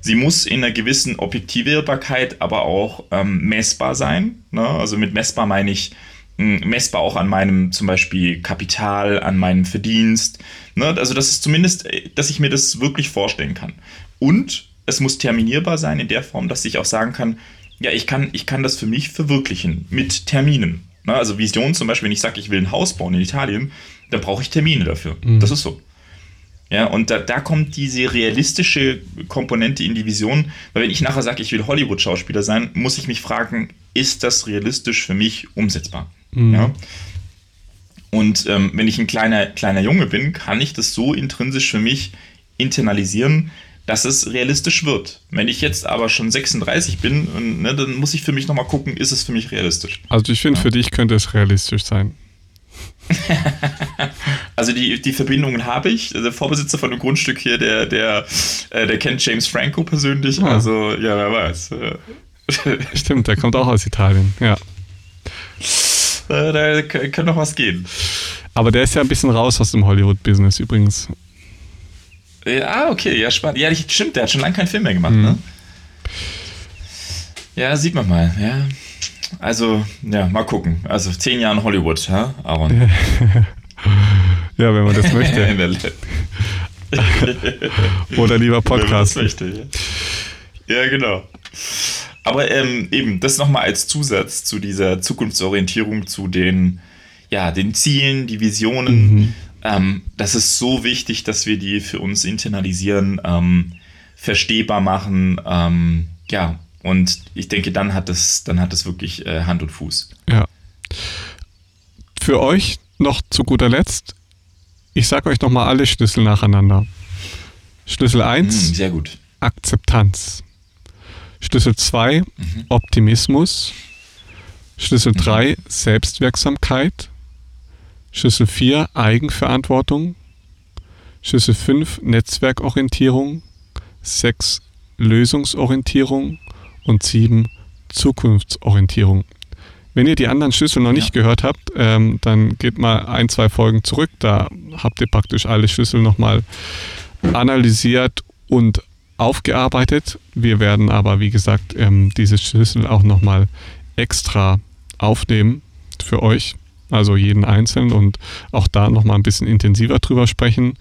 Sie muss in einer gewissen Objektivierbarkeit aber auch ähm, messbar sein. Ne? Also mit messbar meine ich hm, messbar auch an meinem zum Beispiel Kapital, an meinem Verdienst. Ne? Also das ist zumindest, äh, dass ich mir das wirklich vorstellen kann. Und es muss terminierbar sein in der Form, dass ich auch sagen kann, ja, ich kann, ich kann das für mich verwirklichen mit Terminen. Ne? Also Vision zum Beispiel, wenn ich sage, ich will ein Haus bauen in Italien, dann brauche ich Termine dafür. Mhm. Das ist so. Ja, und da, da kommt diese realistische Komponente in die Vision, weil wenn ich nachher sage, ich will Hollywood-Schauspieler sein, muss ich mich fragen, ist das realistisch für mich umsetzbar? Mhm. Ja. Und ähm, wenn ich ein kleiner, kleiner Junge bin, kann ich das so intrinsisch für mich internalisieren, dass es realistisch wird. Wenn ich jetzt aber schon 36 bin, ne, dann muss ich für mich nochmal gucken, ist es für mich realistisch. Also ich finde, ja. für dich könnte es realistisch sein. [laughs] also die, die Verbindungen habe ich. Der Vorbesitzer von dem Grundstück hier, der, der, äh, der kennt James Franco persönlich. Ah. Also ja, wer weiß. [laughs] Stimmt, der kommt auch aus Italien, ja. Äh, da könnte noch was gehen. Aber der ist ja ein bisschen raus aus dem Hollywood-Business übrigens. Ja, okay, ja, spannend. Ja, stimmt, der hat schon lange keinen Film mehr gemacht, mhm. ne? Ja, sieht man mal, ja. Also, ja, mal gucken. Also, zehn Jahre in Hollywood, ja, Aaron? [laughs] ja, wenn man das möchte. [laughs] [laughs] Oder lieber Podcast. Möchte, ja. ja, genau. Aber ähm, eben, das nochmal als Zusatz zu dieser Zukunftsorientierung, zu den, ja, den Zielen, die Visionen. Mhm ähm, das ist so wichtig, dass wir die für uns internalisieren, ähm, verstehbar machen. Ähm, ja, und ich denke, dann hat es, dann hat es wirklich äh, Hand und Fuß. Ja. Für euch noch zu guter Letzt, ich sage euch nochmal alle Schlüssel nacheinander. Schlüssel 1, mm, sehr gut. Akzeptanz. Schlüssel 2, mhm. Optimismus. Schlüssel 3, mhm. Selbstwirksamkeit. Schlüssel 4 Eigenverantwortung. Schlüssel 5 Netzwerkorientierung. 6 Lösungsorientierung und 7 Zukunftsorientierung. Wenn ihr die anderen Schlüssel noch nicht ja. gehört habt, ähm, dann geht mal ein, zwei Folgen zurück. Da habt ihr praktisch alle Schlüssel nochmal analysiert und aufgearbeitet. Wir werden aber, wie gesagt, ähm, diese Schlüssel auch nochmal extra aufnehmen für euch also jeden einzeln und auch da nochmal ein bisschen intensiver drüber sprechen.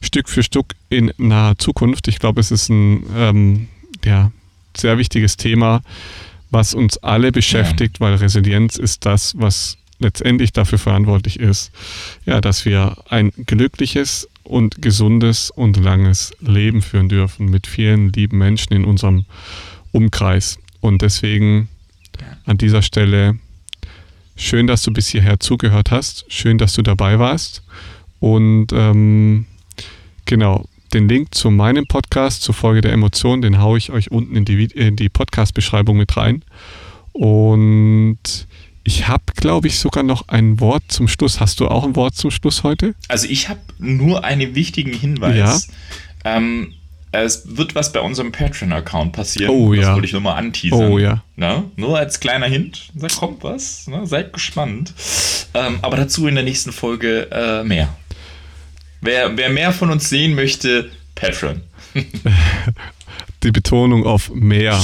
Stück für Stück in naher Zukunft. Ich glaube, es ist ein, ähm, ja, sehr wichtiges Thema, was uns alle beschäftigt, ja. weil Resilienz ist das, was letztendlich dafür verantwortlich ist, ja, dass wir ein glückliches und gesundes und langes Leben führen dürfen mit vielen lieben Menschen in unserem Umkreis. Und deswegen an dieser Stelle schön, dass du bis hierher zugehört hast. Schön, dass du dabei warst. Und ähm, genau, den Link zu meinem Podcast, zur Folge der Emotionen, den haue ich euch unten in die, in die Podcast-Beschreibung mit rein. Und ich habe, glaube ich, sogar noch ein Wort zum Schluss. Hast du auch ein Wort zum Schluss heute? Also ich habe nur einen wichtigen Hinweis. Ja. Ähm, es wird was bei unserem Patreon-Account passieren. Oh ja. Das wollte ich nur mal anteasern. Oh ja. Na, nur als kleiner Hint. Da kommt was. Na, seid gespannt. Ähm, aber dazu in der nächsten Folge äh, mehr. Wer, wer mehr von uns sehen möchte, Patreon. [laughs] Die Betonung auf mehr.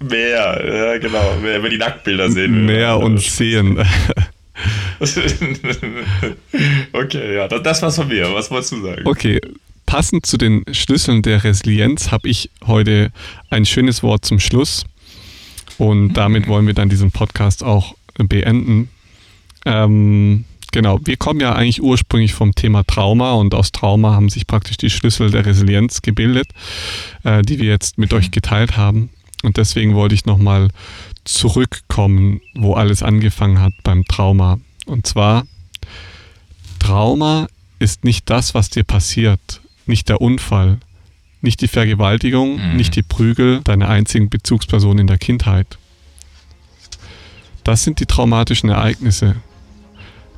Mehr, ja genau. Wer, wer die Nacktbilder sehen will. Mehr und sehen. [laughs] okay, ja, das, das war's von mir. Was wolltest du sagen? Okay, passend zu den Schlüsseln der Resilienz habe ich heute ein schönes Wort zum Schluss. Und damit wollen wir dann diesen Podcast auch beenden. Ähm, genau, wir kommen ja eigentlich ursprünglich vom Thema Trauma und aus Trauma haben sich praktisch die Schlüssel der Resilienz gebildet, äh, die wir jetzt mit euch geteilt haben. Und deswegen wollte ich nochmal zurückkommen, wo alles angefangen hat beim Trauma. Und zwar, Trauma ist nicht das, was dir passiert, nicht der Unfall, nicht die Vergewaltigung, mhm. nicht die Prügel deiner einzigen Bezugsperson in der Kindheit. Das sind die traumatischen Ereignisse.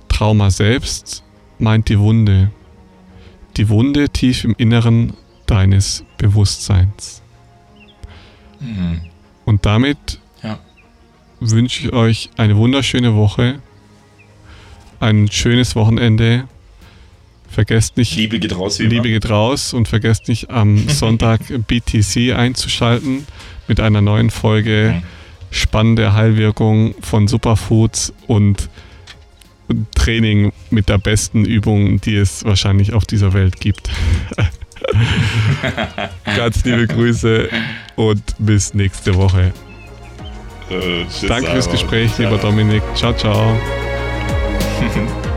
Trauma selbst meint die Wunde. Die Wunde tief im Inneren deines Bewusstseins. Mhm. Und damit ja. wünsche ich euch eine wunderschöne Woche, ein schönes Wochenende. Vergesst nicht. Liebe geht raus, wie Liebe geht raus und vergesst nicht am [laughs] Sonntag BTC einzuschalten mit einer neuen Folge. Spannende Heilwirkung von Superfoods und Training mit der besten Übung, die es wahrscheinlich auf dieser Welt gibt. [laughs] Ganz liebe Grüße und bis nächste Woche. Äh, Danke fürs Gespräch, lieber Dominik. Ciao, ciao. [laughs]